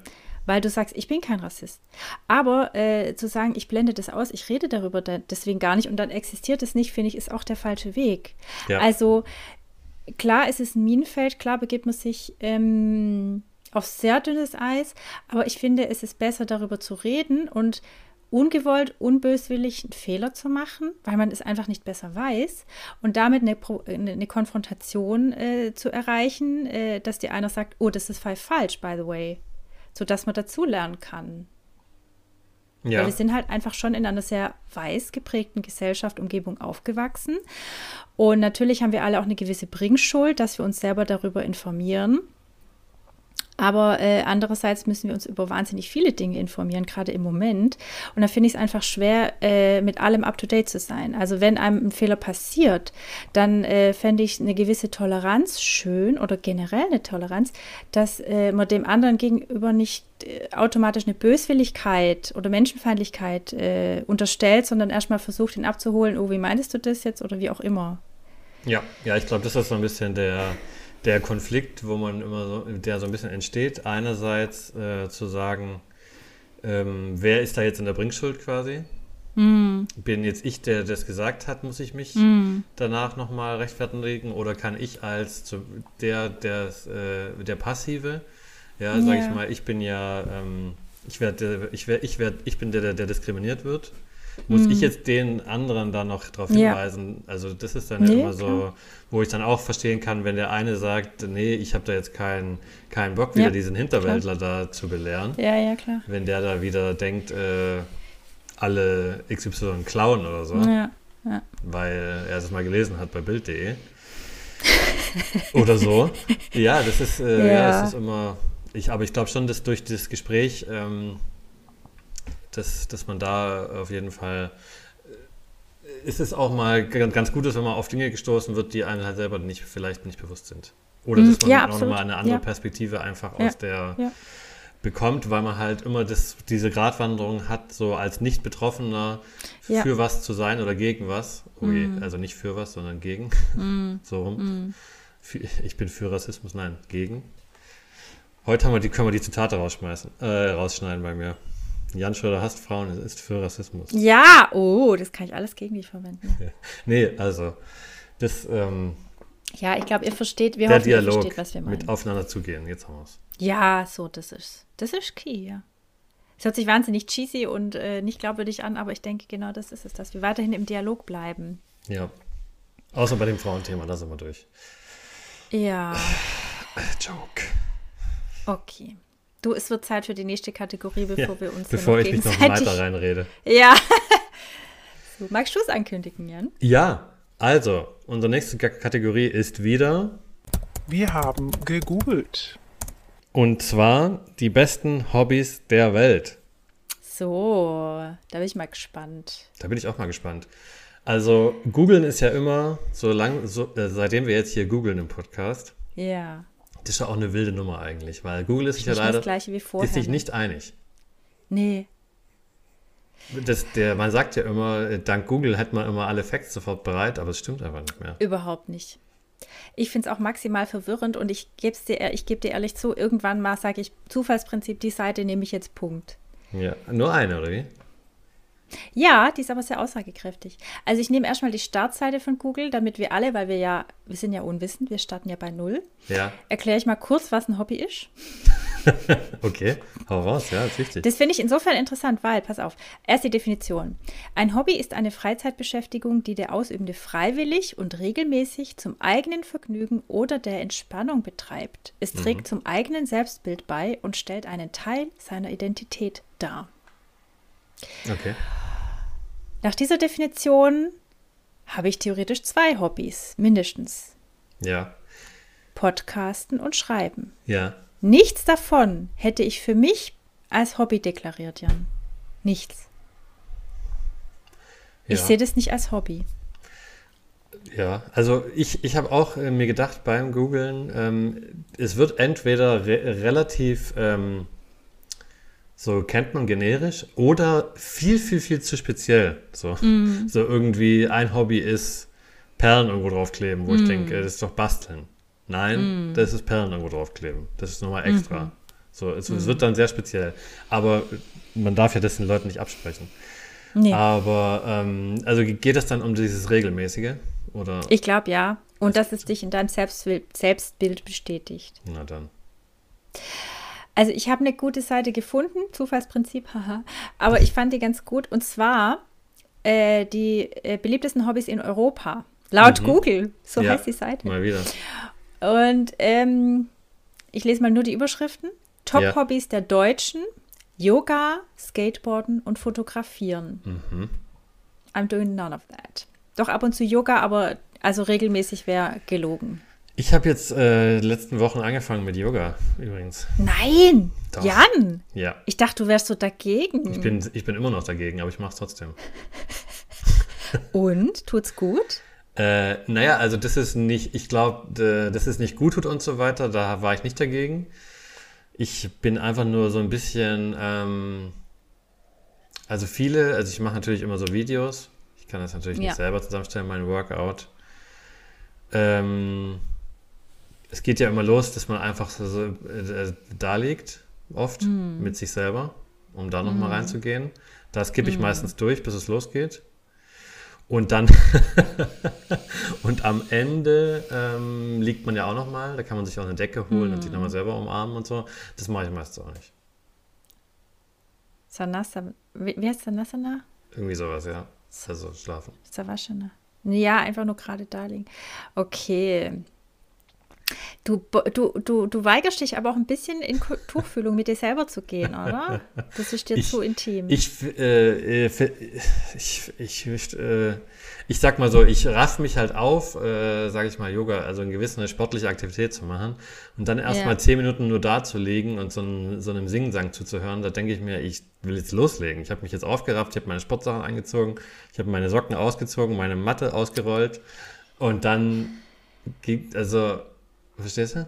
weil du sagst, ich bin kein Rassist. Aber äh, zu sagen, ich blende das aus, ich rede darüber deswegen gar nicht und dann existiert es nicht, finde ich, ist auch der falsche Weg. Ja. Also klar, es ist ein Minenfeld, klar begibt man sich ähm, auf sehr dünnes Eis, aber ich finde, es ist besser, darüber zu reden und ungewollt, unböswillig einen Fehler zu machen, weil man es einfach nicht besser weiß und damit eine, eine Konfrontation äh, zu erreichen, äh, dass dir einer sagt, oh, das ist falsch, by the way sodass man dazulernen kann. Ja. Weil wir sind halt einfach schon in einer sehr weiß geprägten Gesellschaft, Umgebung aufgewachsen. Und natürlich haben wir alle auch eine gewisse Bringschuld, dass wir uns selber darüber informieren. Aber äh, andererseits müssen wir uns über wahnsinnig viele Dinge informieren, gerade im Moment. Und da finde ich es einfach schwer, äh, mit allem up-to-date zu sein. Also wenn einem ein Fehler passiert, dann äh, fände ich eine gewisse Toleranz schön oder generell eine Toleranz, dass äh, man dem anderen gegenüber nicht äh, automatisch eine Böswilligkeit oder Menschenfeindlichkeit äh, unterstellt, sondern erstmal versucht, ihn abzuholen, oh, wie meintest du das jetzt oder wie auch immer. Ja, ja, ich glaube, das ist so ein bisschen der der Konflikt, wo man immer so, der so ein bisschen entsteht, einerseits äh, zu sagen, ähm, wer ist da jetzt in der Bringschuld quasi? Mm. Bin jetzt ich, der das gesagt hat, muss ich mich mm. danach nochmal rechtfertigen oder kann ich als zu, der, der, äh, der Passive, ja, sage yeah. ich mal, ich bin ja, ähm, ich werde, ich werde, ich werde, ich bin der, der, der diskriminiert wird muss mhm. ich jetzt den anderen da noch darauf hinweisen? Ja. Also das ist dann nee, immer so, klar. wo ich dann auch verstehen kann, wenn der eine sagt, nee, ich habe da jetzt keinen keinen Bock, wieder ja, diesen Hinterwäldler klar. da zu belehren. Ja, ja, klar. Wenn der da wieder denkt, äh, alle XY klauen oder so. Ja, ja. Weil er das mal gelesen hat bei Bild.de. oder so. (laughs) Ja, das ist, äh, ja. ja, es ist immer. Ich, aber ich glaube schon, dass durch das Gespräch ähm, dass, dass man da auf jeden Fall äh, ist es auch mal ganz gut, wenn man auf Dinge gestoßen wird, die einem halt selber nicht, vielleicht nicht bewusst sind. Oder dass man ja, auch nochmal eine andere ja. Perspektive einfach ja. aus der ja. bekommt, weil man halt immer das, diese Gratwanderung hat, so als Nicht-Betroffener für was zu sein oder gegen was. Okay, mm. Also nicht für was, sondern gegen. Mm. (laughs) so rum. Mm. Ich bin für Rassismus, nein, gegen. Heute haben wir die, können wir die Zitate rausschmeißen, äh, rausschneiden bei mir. Jan Schröder hasst Frauen, es ist für Rassismus. Ja, oh, das kann ich alles gegen dich verwenden. Ja. Nee, also, das. Ähm, ja, ich glaube, ihr versteht, wir der hoffen, Dialog ihr versteht, was wir meinen. Mit aufeinander zugehen, jetzt haben wir es. Ja, so, das ist, das ist key, ja. Es hört sich wahnsinnig cheesy und äh, nicht glaubwürdig an, aber ich denke, genau das ist es, dass wir weiterhin im Dialog bleiben. Ja. Außer bei dem Frauenthema, da sind wir durch. Ja. Joke. Okay. Du, es wird Zeit für die nächste Kategorie, bevor ja, wir uns Bevor ich mich noch weiter reinrede. Ja. (laughs) so, magst du es ankündigen, Jan? Ja, also, unsere nächste Kategorie ist wieder. Wir haben gegoogelt. Und zwar die besten Hobbys der Welt. So, da bin ich mal gespannt. Da bin ich auch mal gespannt. Also, googeln ist ja immer so lang, so, äh, seitdem wir jetzt hier googeln im Podcast. Ja. Das ist ja auch eine wilde Nummer eigentlich, weil Google ist sich ja leider ist sich nicht einig. Nee. Das, der, man sagt ja immer, dank Google hat man immer alle Facts sofort bereit, aber es stimmt einfach nicht mehr. Überhaupt nicht. Ich finde es auch maximal verwirrend und ich gebe dir, ich geb dir ehrlich zu, irgendwann mal sage ich, Zufallsprinzip, die Seite nehme ich jetzt Punkt. Ja, nur eine, oder wie? Ja, die ist aber sehr aussagekräftig. Also ich nehme erstmal die Startseite von Google, damit wir alle, weil wir ja, wir sind ja unwissend, wir starten ja bei Null. Ja. Erkläre ich mal kurz, was ein Hobby ist. (laughs) okay, hau raus, ja, ist wichtig. Das finde ich insofern interessant, weil, pass auf, erste Definition. Ein Hobby ist eine Freizeitbeschäftigung, die der Ausübende freiwillig und regelmäßig zum eigenen Vergnügen oder der Entspannung betreibt. Es trägt mhm. zum eigenen Selbstbild bei und stellt einen Teil seiner Identität dar. Okay. Nach dieser Definition habe ich theoretisch zwei Hobbys, mindestens. Ja. Podcasten und Schreiben. Ja. Nichts davon hätte ich für mich als Hobby deklariert, Jan. Nichts. Ja. Ich sehe das nicht als Hobby. Ja, also ich, ich habe auch äh, mir gedacht beim Googlen, ähm, es wird entweder re relativ ähm, so kennt man generisch oder viel, viel, viel zu speziell. So, mm. so irgendwie ein Hobby ist Perlen irgendwo draufkleben, wo mm. ich denke, das ist doch basteln. Nein, mm. das ist Perlen irgendwo draufkleben. Das ist nochmal extra. -hmm. So, es, es, mm. wird dann sehr speziell. Aber man darf ja das den Leuten nicht absprechen. Nee. Aber ähm, also geht es dann um dieses Regelmäßige? Oder? Ich glaube ja. Und dass es dich in deinem Selbstbild, Selbstbild bestätigt. Na dann. Also ich habe eine gute Seite gefunden, Zufallsprinzip, haha. Aber ich fand die ganz gut. Und zwar äh, die äh, beliebtesten Hobbys in Europa. Laut mhm. Google, so ja, heißt die Seite. Mal wieder. Und ähm, ich lese mal nur die Überschriften. Top-Hobbys ja. der Deutschen: Yoga, Skateboarden und Fotografieren. Mhm. I'm doing none of that. Doch ab und zu Yoga, aber also regelmäßig wäre gelogen. Ich habe jetzt äh, letzten Wochen angefangen mit Yoga übrigens. Nein, Doch. Jan. Ja. Ich dachte, du wärst so dagegen. Ich bin, ich bin immer noch dagegen, aber ich mache es trotzdem. (laughs) und tut's gut? Äh, naja, also das ist nicht, ich glaube, das ist nicht gut tut und so weiter. Da war ich nicht dagegen. Ich bin einfach nur so ein bisschen, ähm, also viele, also ich mache natürlich immer so Videos. Ich kann das natürlich ja. nicht selber zusammenstellen, mein Workout. Ähm, es geht ja immer los, dass man einfach so äh, da liegt, oft mm. mit sich selber, um da nochmal mm. reinzugehen. Da skippe ich mm. meistens durch, bis es losgeht. Und dann (laughs) und am Ende ähm, liegt man ja auch nochmal, da kann man sich auch eine Decke holen und die nochmal selber umarmen und so. Das mache ich meistens auch nicht. Sanasa, wie, wie heißt Sanasana? Irgendwie sowas, ja. Also schlafen. Savashana. Ja, einfach nur gerade da liegen. Okay. Du, du, du, du weigerst dich aber auch ein bisschen in Tuchfühlung mit dir selber zu gehen, oder? Das ist dir ich, zu intim. Ich, äh, äh ich, ich, ich, äh, ich sag mal so, ich raff mich halt auf, äh, sage ich mal, Yoga, also eine gewisse sportliche Aktivität zu machen und dann erstmal ja. zehn Minuten nur da zu liegen und so, ein, so einem Singsang zuzuhören, da denke ich mir, ich will jetzt loslegen. Ich habe mich jetzt aufgerafft, ich habe meine Sportsachen angezogen, ich habe meine Socken ausgezogen, meine Matte ausgerollt und dann, also Verstehst du?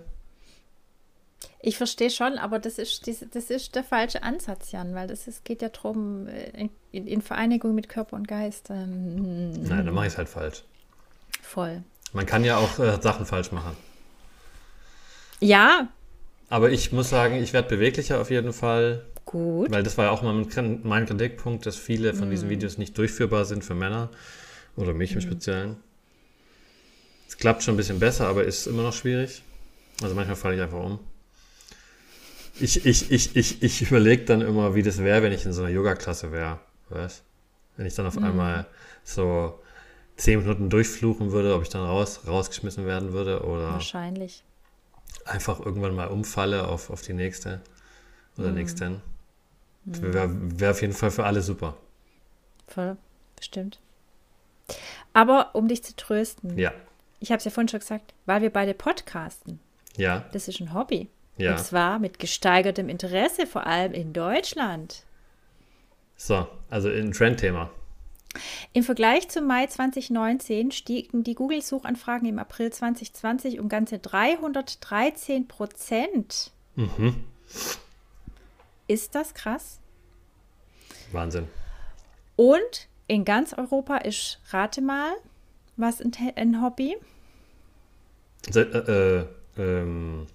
Ich verstehe schon, aber das ist, das ist der falsche Ansatz, Jan, weil das ist, geht ja darum, äh, in, in, Vereinigung mit Körper und Geist. Ähm, Nein, dann mache ich es halt falsch. Voll. Man kann ja auch äh, Sachen falsch machen. Ja. Aber ich muss sagen, ich werde beweglicher auf jeden Fall. Gut. Weil das war ja auch mal mein Kritikpunkt, dass viele von diesen mm. Videos nicht durchführbar sind für Männer oder mich im Speziellen. Es klappt schon ein bisschen besser, aber ist immer noch schwierig. Also manchmal falle ich einfach um. Ich, ich, ich, ich, ich überlege dann immer, wie das wäre, wenn ich in so einer Yoga-Klasse wäre. Weißt? Wenn ich dann auf mhm. einmal so zehn Minuten durchfluchen würde, ob ich dann raus, rausgeschmissen werden würde oder wahrscheinlich einfach irgendwann mal umfalle auf, auf die nächste oder mhm. nächsten. Mhm. Wäre wär auf jeden Fall für alle super. Voll, bestimmt. Aber um dich zu trösten. Ja ich habe es ja vorhin schon gesagt, weil wir beide podcasten. Ja. Das ist ein Hobby. Ja. Und zwar mit gesteigertem Interesse, vor allem in Deutschland. So, also ein Trendthema. Im Vergleich zum Mai 2019 stiegen die Google-Suchanfragen im April 2020 um ganze 313 Prozent. Mhm. Ist das krass? Wahnsinn. Und in ganz Europa ist, rate mal, was ein, ein Hobby? Äh, äh, ähm,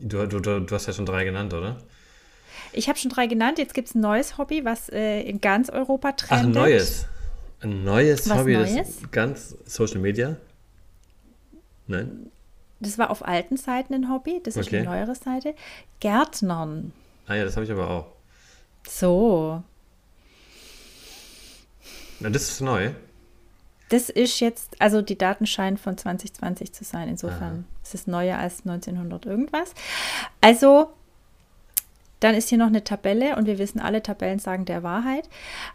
du, du, du, hast ja schon drei genannt, oder? Ich habe schon drei genannt. Jetzt gibt es ein neues Hobby, was äh, in ganz Europa trendet. Ach, ein neues. Ein neues was Hobby, Neues? das ganz Social Media? Nein? Das war auf alten Seiten ein Hobby, das ist okay. eine neuere Seite. Gärtnern. Ah ja, das habe ich aber auch. So. Na, das ist neu. Das ist jetzt, also die Daten scheinen von 2020 zu sein. Insofern Aha. ist es neuer als 1900 irgendwas. Also, dann ist hier noch eine Tabelle und wir wissen, alle Tabellen sagen der Wahrheit.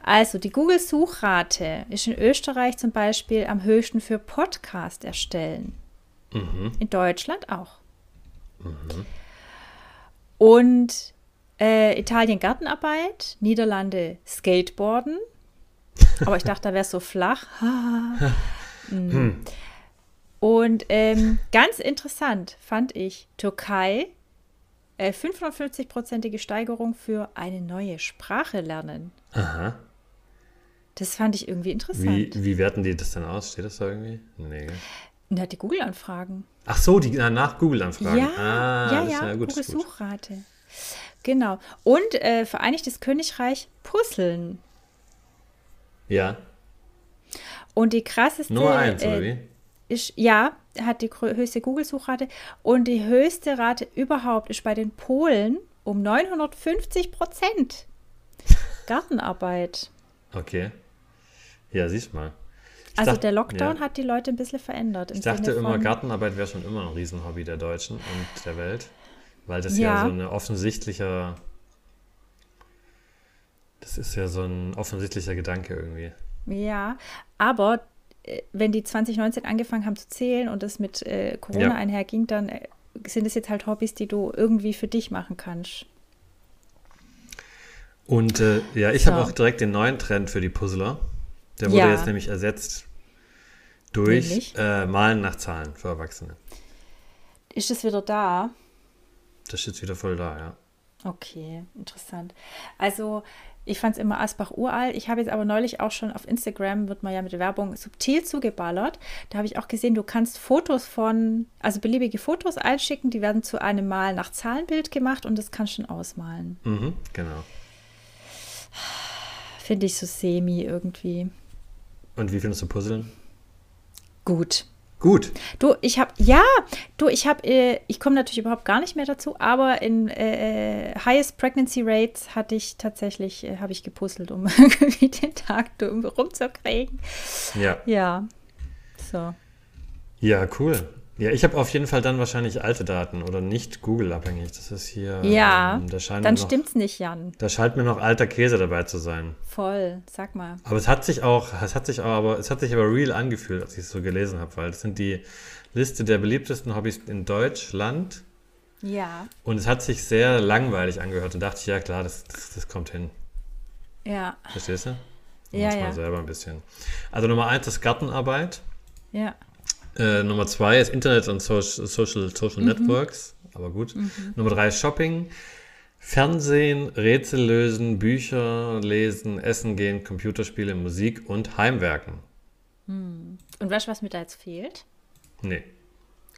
Also, die Google-Suchrate ist in Österreich zum Beispiel am höchsten für Podcast erstellen. Mhm. In Deutschland auch. Mhm. Und äh, Italien Gartenarbeit, Niederlande Skateboarden. Aber ich dachte, da wäre es so flach. (laughs) mhm. Und ähm, ganz interessant fand ich Türkei äh, 550-prozentige Steigerung für eine neue Sprache lernen. Aha. Das fand ich irgendwie interessant. Wie, wie werten die das dann aus? Steht das da irgendwie? Nee. Na, die Google-Anfragen. Ach so, die nach Google-Anfragen. Ja, ah, ja, ja, ja Google-Suchrate. Genau. Und äh, Vereinigtes Königreich Puzzeln. Ja. Und die krasseste. Nummer eins, äh, oder wie? Ist, ja, hat die höchste Google-Suchrate. Und die höchste Rate überhaupt ist bei den Polen um 950 Prozent. (laughs) Gartenarbeit. Okay. Ja, siehst mal. Ich also dachte, der Lockdown ja. hat die Leute ein bisschen verändert. Ich dachte Sinne immer, Gartenarbeit wäre schon immer ein Riesenhobby der Deutschen und der Welt. Weil das ja, ja so eine offensichtlicher. Das ist ja so ein offensichtlicher Gedanke irgendwie. Ja, aber äh, wenn die 2019 angefangen haben zu zählen und das mit äh, Corona ja. einherging, dann äh, sind es jetzt halt Hobbys, die du irgendwie für dich machen kannst. Und äh, ja, ich so. habe auch direkt den neuen Trend für die Puzzler. Der wurde ja. jetzt nämlich ersetzt durch äh, Malen nach Zahlen für Erwachsene. Ist es wieder da? Das ist jetzt wieder voll da, ja. Okay, interessant. Also ich fand es immer Asbach uralt. Ich habe jetzt aber neulich auch schon auf Instagram, wird man ja mit Werbung subtil zugeballert. Da habe ich auch gesehen, du kannst Fotos von, also beliebige Fotos einschicken, die werden zu einem Mal nach Zahlenbild gemacht und das kannst du schon ausmalen. Mhm, genau. Finde ich so semi irgendwie. Und wie findest du Puzzeln? Gut. Gut. Du, ich habe, ja, du, ich habe, äh, ich komme natürlich überhaupt gar nicht mehr dazu, aber in äh, Highest Pregnancy Rates hatte ich tatsächlich, äh, habe ich gepuzzelt, um (laughs) irgendwie den Tag rumzukriegen. Ja. Ja. So. Ja, cool. Ja, ich habe auf jeden Fall dann wahrscheinlich alte Daten oder nicht Google-abhängig. Das ist hier. Ja, ähm, da dann noch, stimmt's nicht, Jan. Da scheint mir noch alter Käse dabei zu sein. Voll, sag mal. Aber es hat sich auch, es hat sich aber, es hat sich aber real angefühlt, als ich es so gelesen habe, weil das sind die Liste der beliebtesten Hobbys in Deutschland. Ja. Und es hat sich sehr langweilig angehört und dachte ich, ja klar, das, das, das kommt hin. Ja. Verstehst du? Ja, ja. mal selber ein bisschen. Also Nummer eins ist Gartenarbeit. Ja. Äh, Nummer zwei ist Internet und Social, Social, Social mhm. Networks, aber gut. Mhm. Nummer drei ist Shopping. Fernsehen, Rätsel lösen, Bücher lesen, Essen gehen, Computerspiele, Musik und Heimwerken. Hm. Und weißt du, was mir da jetzt fehlt? Nee.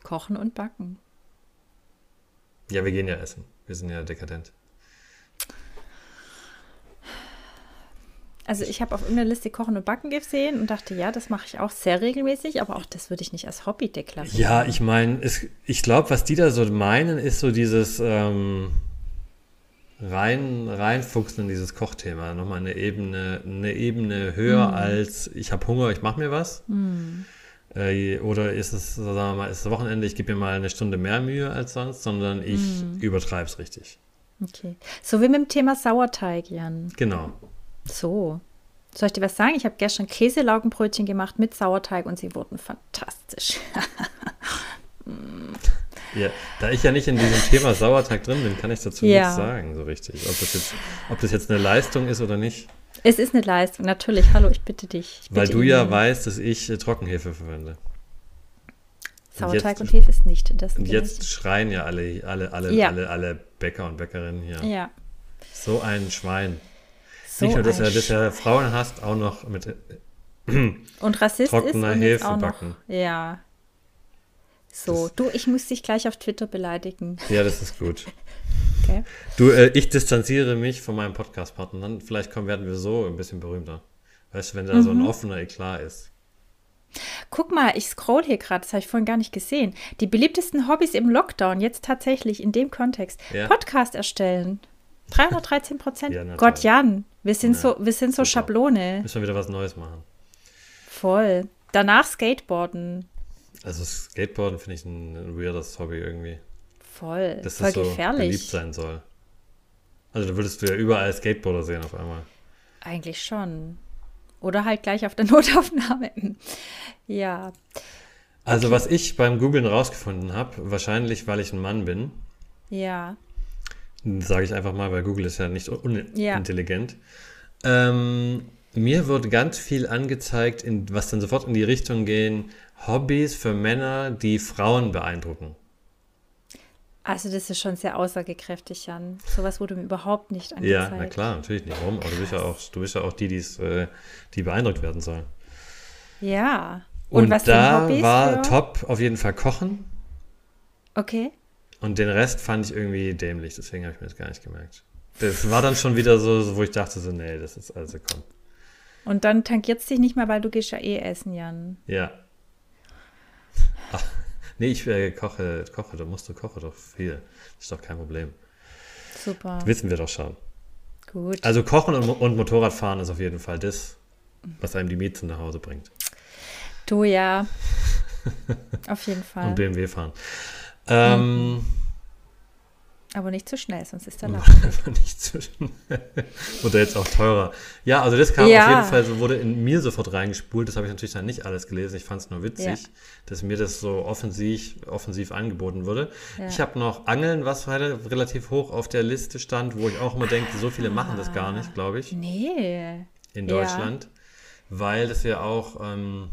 Kochen und Backen. Ja, wir gehen ja essen. Wir sind ja dekadent. Also ich habe auf irgendeiner Liste Kochen und Backen gesehen und dachte, ja, das mache ich auch sehr regelmäßig, aber auch das würde ich nicht als Hobby deklarieren. Ja, ich meine, ich glaube, was die da so meinen, ist so dieses ähm, rein, reinfuchsen in dieses Kochthema. Nochmal eine Ebene, eine Ebene höher mm. als ich habe Hunger, ich mache mir was. Mm. Äh, oder ist es, sagen wir mal, ist das Wochenende, ich gebe mir mal eine Stunde mehr Mühe als sonst, sondern ich mm. übertreibe es richtig. Okay. So wie mit dem Thema Sauerteig, Jan. Genau. So. Soll ich dir was sagen? Ich habe gestern Käselaugenbrötchen gemacht mit Sauerteig und sie wurden fantastisch. (laughs) ja, da ich ja nicht in diesem Thema Sauerteig drin bin, kann ich dazu ja. nichts sagen, so richtig. Ob das, jetzt, ob das jetzt eine Leistung ist oder nicht. Es ist eine Leistung, natürlich. Hallo, ich bitte dich. Ich bitte Weil du Ihnen. ja weißt, dass ich äh, Trockenhefe verwende. Sauerteig und, jetzt, und Hefe ist nicht das. Und jetzt schreien ja alle, alle, alle, ja. alle, alle Bäcker und Bäckerinnen hier. Ja. So ein Schwein. So Nicht nur, dass er, dass er Frauen hasst, auch noch mit (clears throat) und Rassist trockener ist und Hefebacken. Noch, ja. So, das, du, ich muss dich gleich auf Twitter beleidigen. Ja, das ist gut. (laughs) okay. Du, äh, ich distanziere mich von meinem Podcast-Partner. Dann vielleicht kommen, werden wir so ein bisschen berühmter. Weißt du, wenn da mhm. so ein mhm. offener Eklat ist. Guck mal, ich scroll hier gerade, das habe ich vorhin gar nicht gesehen. Die beliebtesten Hobbys im Lockdown, jetzt tatsächlich in dem Kontext. Ja. Podcast erstellen. 313 Prozent. ja, Gott, Jan, wir sind ja, so, wir sind so Schablone. Müssen wir wieder was Neues machen. Voll. Danach Skateboarden. Also Skateboarden finde ich ein, ein weirdes Hobby irgendwie. Voll. Dass Voll das so gefährlich. beliebt sein soll. Also da würdest du ja überall Skateboarder sehen auf einmal. Eigentlich schon. Oder halt gleich auf der (laughs) Notaufnahme. ja. Also, okay. was ich beim Googlen rausgefunden habe, wahrscheinlich, weil ich ein Mann bin. Ja. Sage ich einfach mal, weil Google ist ja nicht unintelligent. Ja. Ähm, mir wird ganz viel angezeigt, in, was dann sofort in die Richtung gehen, Hobbys für Männer, die Frauen beeindrucken. Also das ist schon sehr aussagekräftig, Jan. Sowas wurde mir überhaupt nicht angezeigt. Ja, na klar, natürlich nicht. Warum? Aber du bist ja auch, du bist ja auch die, äh, die beeindruckt werden sollen. Ja. Und, Und was da Hobbys war für? top auf jeden Fall Kochen. Okay. Und den Rest fand ich irgendwie dämlich, deswegen habe ich mir das gar nicht gemerkt. Das war dann schon wieder so, wo ich dachte so, nee, das ist also komm. Und dann tankiert es dich nicht mehr, weil du gehst ja eh essen, Jan. Ja. Ach, Nee, ich äh, koche, koche, da musst du kochen doch viel. Das ist doch kein Problem. Super. Das wissen wir doch schon. Gut. Also Kochen und, und Motorradfahren ist auf jeden Fall das, was einem die Miete nach Hause bringt. Du ja. auf jeden Fall. Und BMW fahren. Ähm. Aber nicht zu schnell, sonst ist (laughs) der Lachen. nicht zu schnell. Oder jetzt auch teurer. Ja, also das kam ja. auf jeden Fall, so wurde in mir sofort reingespult. Das habe ich natürlich dann nicht alles gelesen. Ich fand es nur witzig, ja. dass mir das so offensiv, offensiv angeboten wurde. Ja. Ich habe noch Angeln, was relativ hoch auf der Liste stand, wo ich auch immer denke, so viele machen das gar nicht, glaube ich. Nee. In Deutschland. Weil das ja auch, ähm,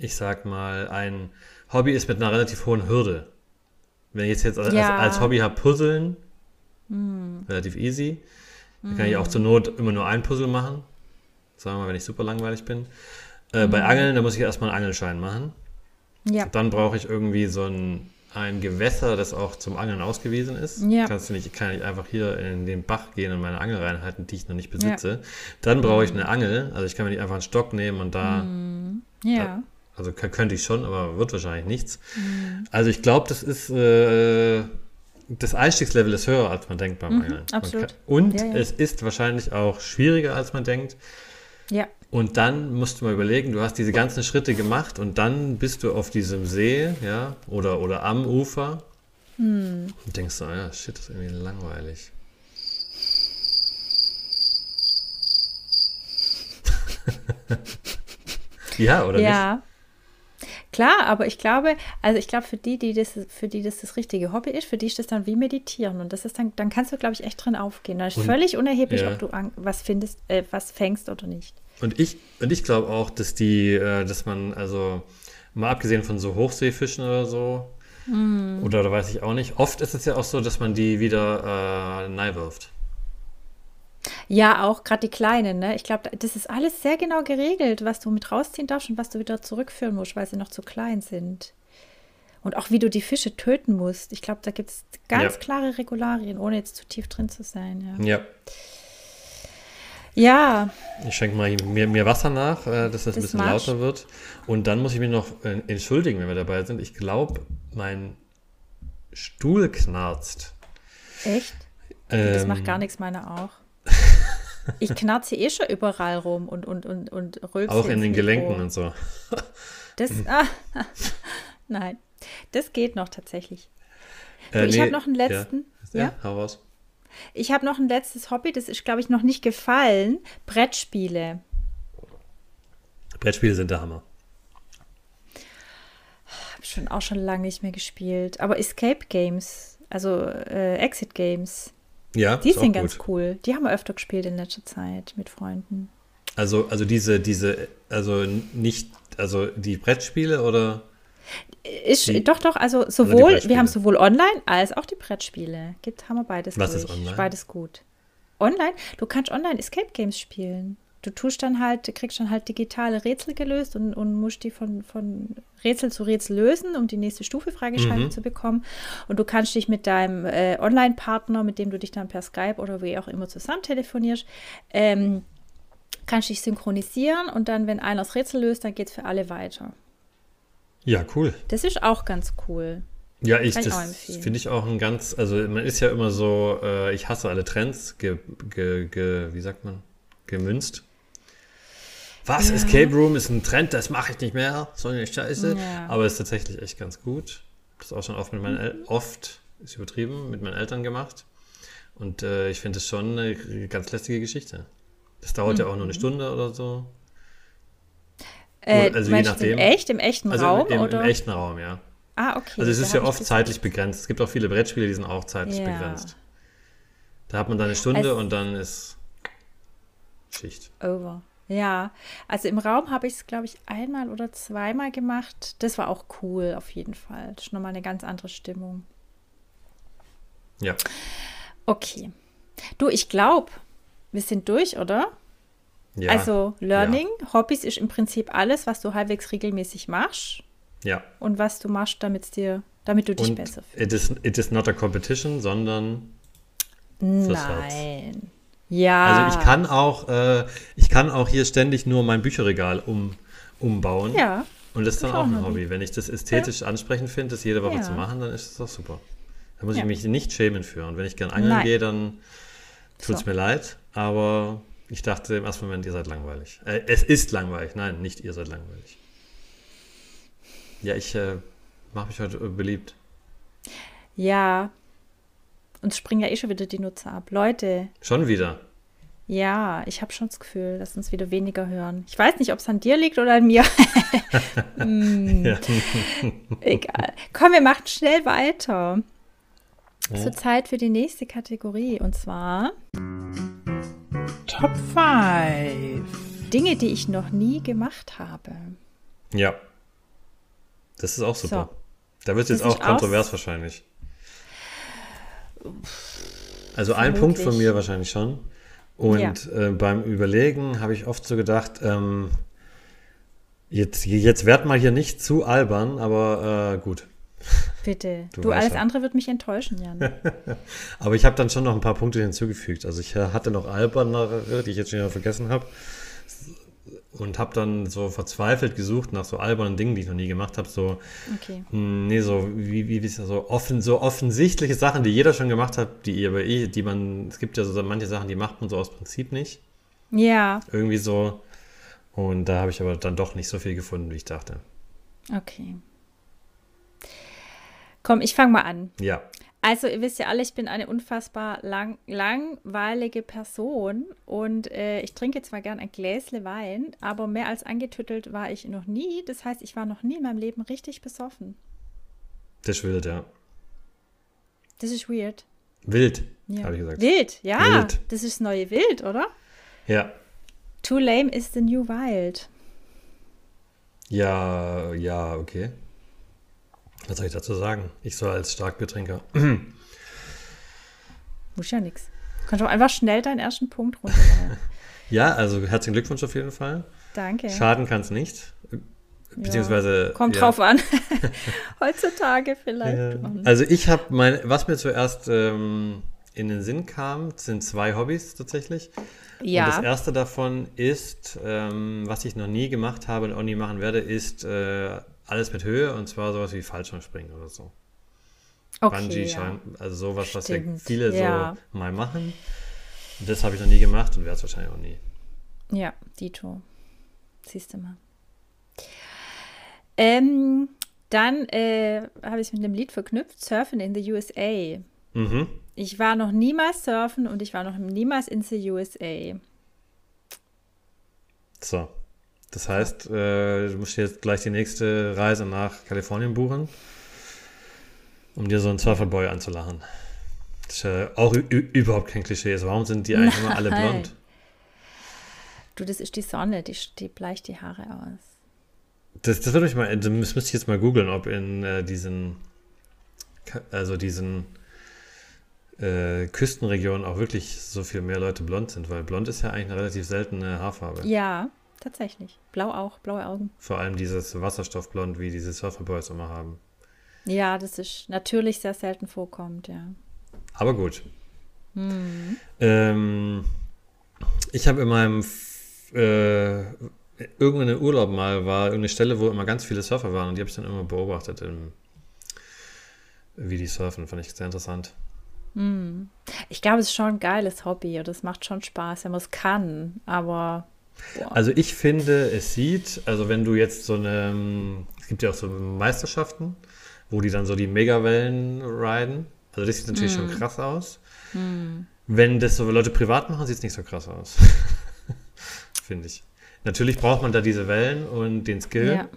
ich sag mal, ein Hobby ist mit einer relativ hohen Hürde. Wenn ich jetzt, als, ja. als, als, Hobby habe, Puzzeln, hm. relativ easy. Dann kann ich auch hm. zur Not immer nur ein Puzzle machen. Sagen wir mal, wenn ich super langweilig bin. Äh, hm. Bei Angeln, da muss ich erstmal einen Angelschein machen. Ja. Dann brauche ich irgendwie so ein, ein Gewässer, das auch zum Angeln ausgewiesen ist. Ja. Kannst du nicht, kann ich einfach hier in den Bach gehen und meine Angel reinhalten, die ich noch nicht besitze. Ja. Dann brauche ich hm. eine Angel. Also ich kann mir nicht einfach einen Stock nehmen und da, hm. ja. da also könnte ich schon, aber wird wahrscheinlich nichts. Mhm. Also ich glaube, das ist äh, das Einstiegslevel ist höher, als man denkt beim mhm, Angeln. Absolut. Kann, und ja, ja. es ist wahrscheinlich auch schwieriger, als man denkt. Ja. Und dann musst du mal überlegen, du hast diese ganzen Schritte gemacht und dann bist du auf diesem See, ja, oder, oder am Ufer mhm. und denkst so, ja, shit, das ist irgendwie langweilig. (laughs) ja, oder ja. nicht? Klar, aber ich glaube, also ich glaube, für die, die das, für die das das richtige Hobby ist, für die ist das dann wie Meditieren. Und das ist dann, dann kannst du, glaube ich, echt drin aufgehen. Da ist und, völlig unerheblich, ja. ob du was findest, äh, was fängst oder nicht. Und ich, und ich glaube auch, dass die, äh, dass man, also mal abgesehen von so Hochseefischen oder so, mm. oder da weiß ich auch nicht, oft ist es ja auch so, dass man die wieder äh, nahe wirft. Ja, auch gerade die Kleinen, ne? Ich glaube, das ist alles sehr genau geregelt, was du mit rausziehen darfst und was du wieder zurückführen musst, weil sie noch zu klein sind. Und auch wie du die Fische töten musst. Ich glaube, da gibt es ganz ja. klare Regularien, ohne jetzt zu tief drin zu sein. Ja. Ja. ja. Ich schenke mal mir, mir Wasser nach, äh, dass das, das ein bisschen Marsch. lauter wird. Und dann muss ich mich noch äh, entschuldigen, wenn wir dabei sind. Ich glaube, mein Stuhl knarzt. Echt? Ähm, das macht gar nichts, meine auch. Ich knarze eh schon überall rum und, und, und, und rülpse. Auch in den Gelenken und so. Das, ah, (laughs) nein, das geht noch tatsächlich. Äh, ich nee, habe noch einen letzten. Ja, ja? hau raus. Ich habe noch ein letztes Hobby, das ist, glaube ich, noch nicht gefallen. Brettspiele. Brettspiele sind der Hammer. Habe schon auch schon lange nicht mehr gespielt. Aber Escape Games, also äh, Exit Games, ja, die sind ganz gut. cool. Die haben wir öfter gespielt in letzter Zeit mit Freunden. Also, also diese, diese, also nicht, also die Brettspiele oder? Ist, die, doch, doch, also sowohl, wir haben sowohl online als auch die Brettspiele. Gibt, haben wir beides. Was ist online? Beides gut. online, du kannst online Escape Games spielen. Du tust dann halt, kriegst dann halt digitale Rätsel gelöst und, und musst die von, von Rätsel zu Rätsel lösen, um die nächste Stufe freigeschaltet mhm. zu bekommen. Und du kannst dich mit deinem äh, Online-Partner, mit dem du dich dann per Skype oder wie auch immer zusammen telefonierst, ähm, kannst dich synchronisieren und dann, wenn einer das Rätsel löst, dann geht es für alle weiter. Ja, cool. Das ist auch ganz cool. Ja, ich, Kann das finde ich auch ein ganz, also man ist ja immer so, äh, ich hasse alle Trends, ge, ge, ge, wie sagt man, gemünzt. Was? Ja. Escape Room ist ein Trend, das mache ich nicht mehr, so eine Scheiße. Ja. Aber es ist tatsächlich echt ganz gut. Das auch schon oft mit meinen El oft, ist übertrieben, mit meinen Eltern gemacht. Und äh, ich finde es schon eine ganz lästige Geschichte. Das dauert mhm. ja auch nur eine mhm. Stunde oder so. Äh, also je nachdem. Im echt, im echten also Raum? Im, oder? Im echten Raum, ja. Ah, okay. Also es ist ja oft zeitlich begrenzt. Es gibt auch viele Brettspiele, die sind auch zeitlich ja. begrenzt. Da hat man dann eine Stunde es und dann ist Schicht. Over. Ja, also im Raum habe ich es, glaube ich, einmal oder zweimal gemacht. Das war auch cool, auf jeden Fall. Das ist nochmal eine ganz andere Stimmung. Ja. Okay. Du, ich glaube, wir sind durch, oder? Ja. Also Learning, ja. Hobbys ist im Prinzip alles, was du halbwegs regelmäßig machst. Ja. Und was du machst, damit dir, damit du dich Und besser fühlst. It is, it is not a competition, sondern Nein. Ja. Also ich kann auch, äh, ich kann auch hier ständig nur mein Bücherregal um, umbauen. Ja. Und das ist dann auch ein Hobby. Wenn ich das ästhetisch ja. ansprechend finde, das jede Woche ja. zu machen, dann ist das auch super. Da muss ja. ich mich nicht schämen für. Und wenn ich gern angeln Nein. gehe, dann tut es so. mir leid. Aber ich dachte im ersten Moment, ihr seid langweilig. Äh, es ist langweilig. Nein, nicht ihr seid langweilig. Ja, ich äh, mache mich heute beliebt. Ja, uns springen ja eh schon wieder die Nutzer ab. Leute. Schon wieder. Ja, ich habe schon das Gefühl, dass uns wieder weniger hören. Ich weiß nicht, ob es an dir liegt oder an mir. (laughs) hm. Egal. Komm, wir machen schnell weiter. Ja. Zur Zeit für die nächste Kategorie und zwar Top 5 Dinge, die ich noch nie gemacht habe. Ja. Das ist auch super. So. Da wird es jetzt auch kontrovers wahrscheinlich. Also ein Punkt von mir wahrscheinlich schon. Und ja. äh, beim Überlegen habe ich oft so gedacht, ähm, jetzt, jetzt werd mal hier nicht zu albern, aber äh, gut. Bitte. (laughs) Du, du alles ja. andere wird mich enttäuschen, Jan. (laughs) aber ich habe dann schon noch ein paar Punkte hinzugefügt. Also ich äh, hatte noch albernere, die ich jetzt schon wieder vergessen habe und habe dann so verzweifelt gesucht nach so albernen Dingen, die ich noch nie gemacht habe. So, okay. mh, hm, nee, so wie, wie, wie ist das so offen, so offensichtliche Sachen, die jeder schon gemacht hat, die aber eh, die man, es gibt ja so manche Sachen, die macht man so aus Prinzip nicht. Ja. Irgendwie so. Und da habe ich aber dann doch nicht so viel gefunden, wie ich dachte. Okay. Komm, ich fange mal an. Ja. Also, ihr wisst ja alle, ich bin eine unfassbar lang, langweilige Person und äh, ich trinke zwar gern ein Gläsle Wein, aber mehr als angetüttelt war ich noch nie. Das heißt, ich war noch nie in meinem Leben richtig besoffen. Das ist wild, ja. Das ist weird. Wild, ja. habe ich gesagt. Wild, ja. Wild. Das ist das neue Wild, oder? Ja. Too lame is the new wild. Ja, ja, okay. Was soll ich dazu sagen? Ich soll als Starkbiertrinker. (clears throat) Muss ja nichts. Du kannst auch einfach schnell deinen ersten Punkt runterladen. (laughs) ja, also herzlichen Glückwunsch auf jeden Fall. Danke. Schaden kann es nicht. Beziehungsweise. Ja, kommt ja. drauf an. (laughs) (laughs) Heutzutage vielleicht. Ja. Also ich habe mein, was mir zuerst ähm, in den Sinn kam, sind zwei Hobbys tatsächlich. Ja. Und das erste davon ist, ähm, was ich noch nie gemacht habe und auch nie machen werde, ist äh, alles mit Höhe und zwar sowas wie Fallschirmspringen oder so. Okay, Bungee, ja. also sowas, Stimmt. was ja viele ja. so mal machen. Und das habe ich noch nie gemacht und werde es wahrscheinlich auch nie. Ja, Dito. Siehst du mal. Ähm, dann äh, habe ich es mit einem Lied verknüpft, Surfen in the USA. Mhm. Ich war noch niemals surfen und ich war noch niemals in the USA. So. Das heißt, äh, du musst jetzt gleich die nächste Reise nach Kalifornien buchen, um dir so einen Surferboy anzulachen. Das ist ja auch überhaupt kein Klischee. Also warum sind die eigentlich Nein. immer alle blond? Du, das ist die Sonne, die, die bleicht die Haare aus. Das, das würde mich mal, das müsste ich jetzt mal googeln, ob in äh, diesen, also diesen äh, Küstenregionen auch wirklich so viel mehr Leute blond sind, weil blond ist ja eigentlich eine relativ seltene Haarfarbe. Ja, tatsächlich. Blau auch, blaue Augen. Vor allem dieses Wasserstoffblond, wie diese Surferboys immer haben. Ja, das ist natürlich sehr selten vorkommt, ja. Aber gut. Hm. Ähm, ich habe in meinem äh, irgendeinen Urlaub mal war irgendeine Stelle, wo immer ganz viele Surfer waren und die habe ich dann immer beobachtet, im, wie die surfen. Fand ich sehr interessant. Hm. Ich glaube, es ist schon ein geiles Hobby und es macht schon Spaß, wenn man es kann, aber. Boah. Also ich finde, es sieht, also wenn du jetzt so eine, es gibt ja auch so Meisterschaften, wo die dann so die Megawellen riden. Also das sieht natürlich hm. schon krass aus. Hm. Wenn das so Leute privat machen, sieht es nicht so krass aus. (laughs) finde ich. Natürlich braucht man da diese Wellen und den Skill. Ja.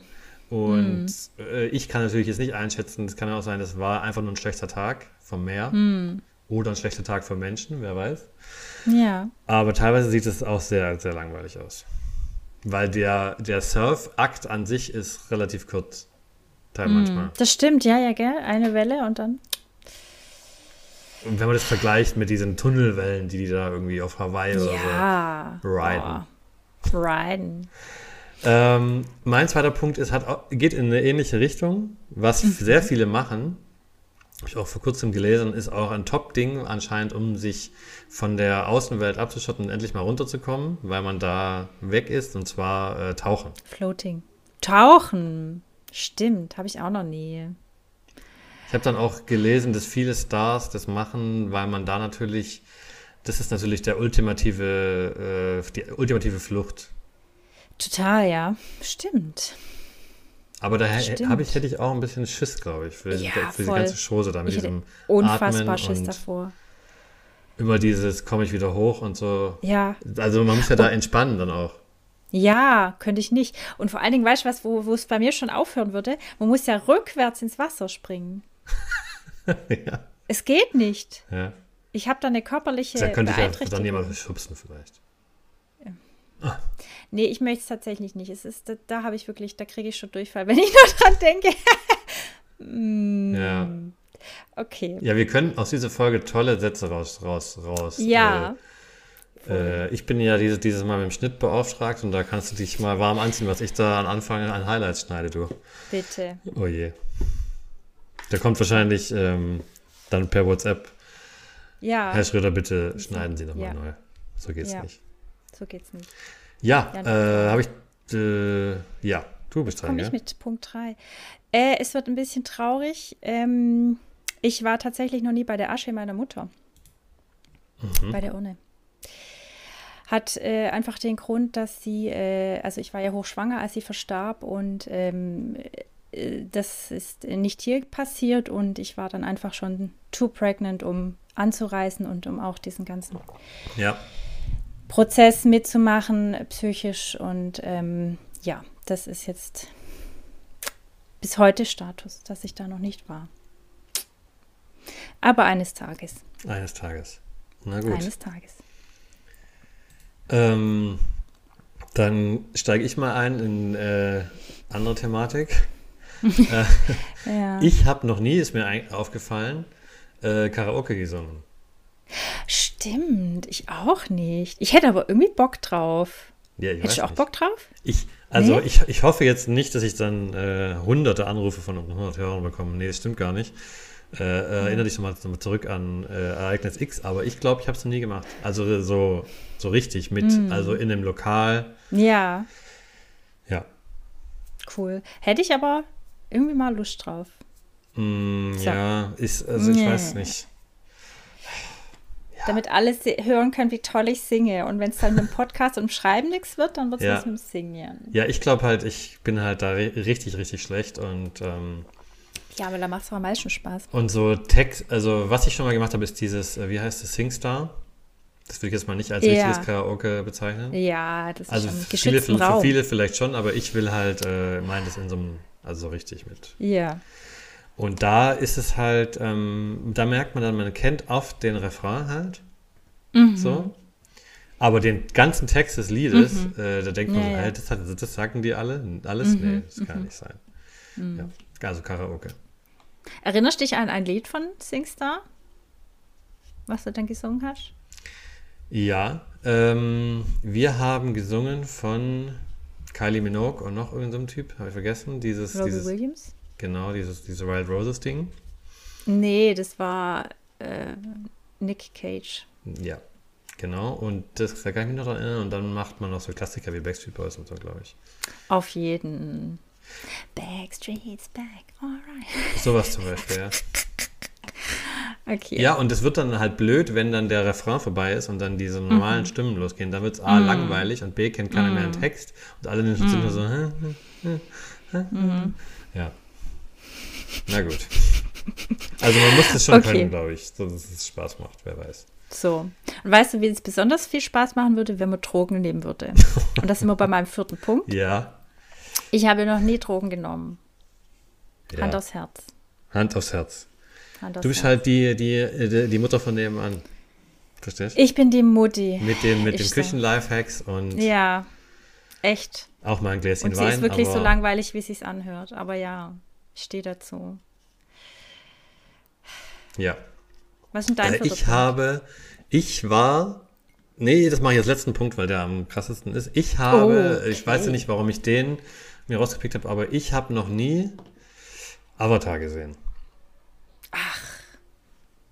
Und mm. ich kann natürlich jetzt nicht einschätzen, es kann ja auch sein, das war einfach nur ein schlechter Tag vom Meer oder ein schlechter Tag für Menschen, wer weiß. Ja. Aber teilweise sieht es auch sehr, sehr langweilig aus. Weil der, der Surf-Akt an sich ist relativ kurz. Teil mm. manchmal. Das stimmt, ja, ja, gell? Eine Welle und dann. Und wenn man das vergleicht mit diesen Tunnelwellen, die die da irgendwie auf Hawaii ja. oder so riden. Riden. Ähm, mein zweiter Punkt ist, hat, geht in eine ähnliche Richtung, was mhm. sehr viele machen. Habe ich auch vor kurzem gelesen, ist auch ein Top-Ding anscheinend, um sich von der Außenwelt abzuschotten und endlich mal runterzukommen, weil man da weg ist, und zwar äh, Tauchen. Floating. Tauchen. Stimmt, habe ich auch noch nie. Ich habe dann auch gelesen, dass viele Stars das machen, weil man da natürlich, das ist natürlich der ultimative, äh, die ultimative Flucht Total, ja. Stimmt. Aber da habe ich, hätte ich auch ein bisschen Schiss, glaube ich, für, ja, für die ganze Chose da mit ich diesem Unfassbar Schiss davor. Immer dieses, komme ich wieder hoch und so. Ja. Also man muss ja da entspannen dann auch. Ja, könnte ich nicht. Und vor allen Dingen, weißt du was, wo, wo es bei mir schon aufhören würde? Man muss ja rückwärts ins Wasser springen. (laughs) ja. Es geht nicht. Ja. Ich habe da eine körperliche Da könnte ich ja dann jemand schubsen vielleicht. Ah. Nee, ich möchte es tatsächlich nicht. Es ist, da, da habe ich wirklich, da kriege ich schon Durchfall, (laughs) wenn ich nur dran denke. mm. Ja. Okay. Ja, wir können aus dieser Folge tolle Sätze raus, raus, raus. Ja. Äh, äh, ich bin ja dieses, dieses Mal mit dem Schnitt beauftragt und da kannst du dich mal warm anziehen, was ich da am Anfang an Highlights schneide, du. Bitte. Oh je. Da kommt wahrscheinlich ähm, dann per WhatsApp. Ja. Herr Schröder, bitte schneiden Sie nochmal ja. neu. So geht's ja. nicht. So geht's nicht. Ja, ja äh, habe ich. Äh, ja, du bist dran. Komme ich mit Punkt 3. Äh, es wird ein bisschen traurig. Ähm, ich war tatsächlich noch nie bei der Asche meiner Mutter. Mhm. Bei der Urne. Hat äh, einfach den Grund, dass sie, äh, also ich war ja hochschwanger, als sie verstarb und ähm, äh, das ist nicht hier passiert und ich war dann einfach schon too pregnant, um anzureisen und um auch diesen ganzen ja. Prozess mitzumachen, psychisch. Und ähm, ja, das ist jetzt bis heute Status, dass ich da noch nicht war. Aber eines Tages. Eines Tages. Na gut. Eines Tages. Ähm, dann steige ich mal ein in äh, andere Thematik. (laughs) äh, ja. Ich habe noch nie, ist mir aufgefallen, äh, Karaoke gesungen. Stimmt, ich auch nicht. Ich hätte aber irgendwie Bock drauf. Ja, ich Hättest du auch nicht. Bock drauf? Ich, also nee? ich, ich hoffe jetzt nicht, dass ich dann äh, hunderte Anrufe von 100 Hörern bekomme. Nee, das stimmt gar nicht. Äh, äh, mhm. Erinnere dich nochmal noch zurück an äh, Ereignis X, aber ich glaube, ich habe es noch nie gemacht. Also so, so richtig mit, mhm. also in einem Lokal. Ja. Ja. Cool. Hätte ich aber irgendwie mal Lust drauf. Mm, so. Ja, ist, also ich nee. weiß nicht damit alle hören können, wie toll ich singe. Und wenn es dann mit dem Podcast und dem Schreiben nichts wird, dann wird es ja. mit dem Singen. Ja, ich glaube halt, ich bin halt da richtig, richtig schlecht und ähm, ja, aber da macht es am meisten Spaß. Und so Text, also was ich schon mal gemacht habe, ist dieses, äh, wie heißt es, Singstar. Das will ich jetzt mal nicht als ja. richtiges Karaoke bezeichnen. Ja, das ist also schon viele, für, für viele vielleicht schon, aber ich will halt, äh, meine das in so einem, also so richtig mit. Ja. Und da ist es halt, ähm, da merkt man dann, man kennt oft den Refrain halt. Mhm. So. Aber den ganzen Text des Liedes, mhm. äh, da denkt man ja, so, ja. Das, hat, das, sagen die alle? Alles? Mhm. Nee, das kann mhm. nicht sein. Mhm. Ja, also Karaoke. Erinnerst du dich an ein Lied von Singstar? was du dann gesungen hast? Ja, ähm, wir haben gesungen von Kylie Minogue und noch irgendeinem so Typ, habe ich vergessen. Dieses, Robbie dieses, Williams? Genau, dieses, dieses Wild Roses Ding. Nee, das war äh, Nick Cage. Ja, genau. Und das, da kann ich mich noch daran erinnern. Und dann macht man noch so Klassiker wie Backstreet Boys und so, glaube ich. Auf jeden. Backstreet's back, alright. Sowas zum Beispiel, ja. (laughs) Okay. Ja, und es wird dann halt blöd, wenn dann der Refrain vorbei ist und dann diese normalen mhm. Stimmen losgehen. Dann wird es A, mhm. langweilig und B, kennt keiner mhm. mehr einen Text und alle sind nur so, hä, hä, hä, ja. Na gut. Also man muss das schon okay. können, glaube ich, so dass es Spaß macht, wer weiß. So. Und weißt du, wie es besonders viel Spaß machen würde, wenn man Drogen nehmen würde? Und das sind wir bei meinem vierten Punkt. Ja. Ich habe noch nie Drogen genommen. Ja. Hand aufs Herz. Hand aufs Herz. Hand aufs du bist Herz. halt die, die, die Mutter von nebenan. Verstehst du? Ich bin die Mutti. Mit, dem, mit den Küchen-Lifehacks und. Ja, echt. Auch mal ein Gläschen und Wein. sie ist wirklich so langweilig, wie es sich anhört. Aber ja, stehe dazu. Ja. Was ist denn dein äh, Ich habe, ich war, nee, das mache ich als letzten Punkt, weil der am krassesten ist. Ich habe, oh, okay. ich weiß ja nicht, warum ich den mir rausgepickt habe, aber ich habe noch nie Avatar gesehen. Ach,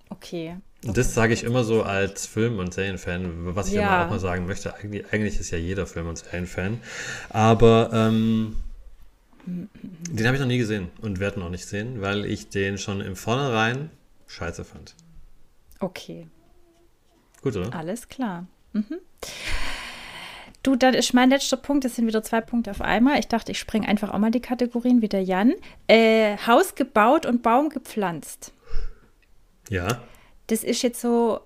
okay. Und das sage ich immer so als Film- und Serienfan, was ich ja. immer auch mal sagen möchte. Eigentlich, eigentlich ist ja jeder Film- und Serienfan. Aber ähm, den habe ich noch nie gesehen und werde noch nicht sehen, weil ich den schon im Vornherein scheiße fand. Okay. Gut, oder? Alles klar. Mhm. Du, das ist mein letzter Punkt. Das sind wieder zwei Punkte auf einmal. Ich dachte, ich springe einfach auch mal die Kategorien wie der Jan. Äh, Haus gebaut und Baum gepflanzt. Ja. Das ist jetzt so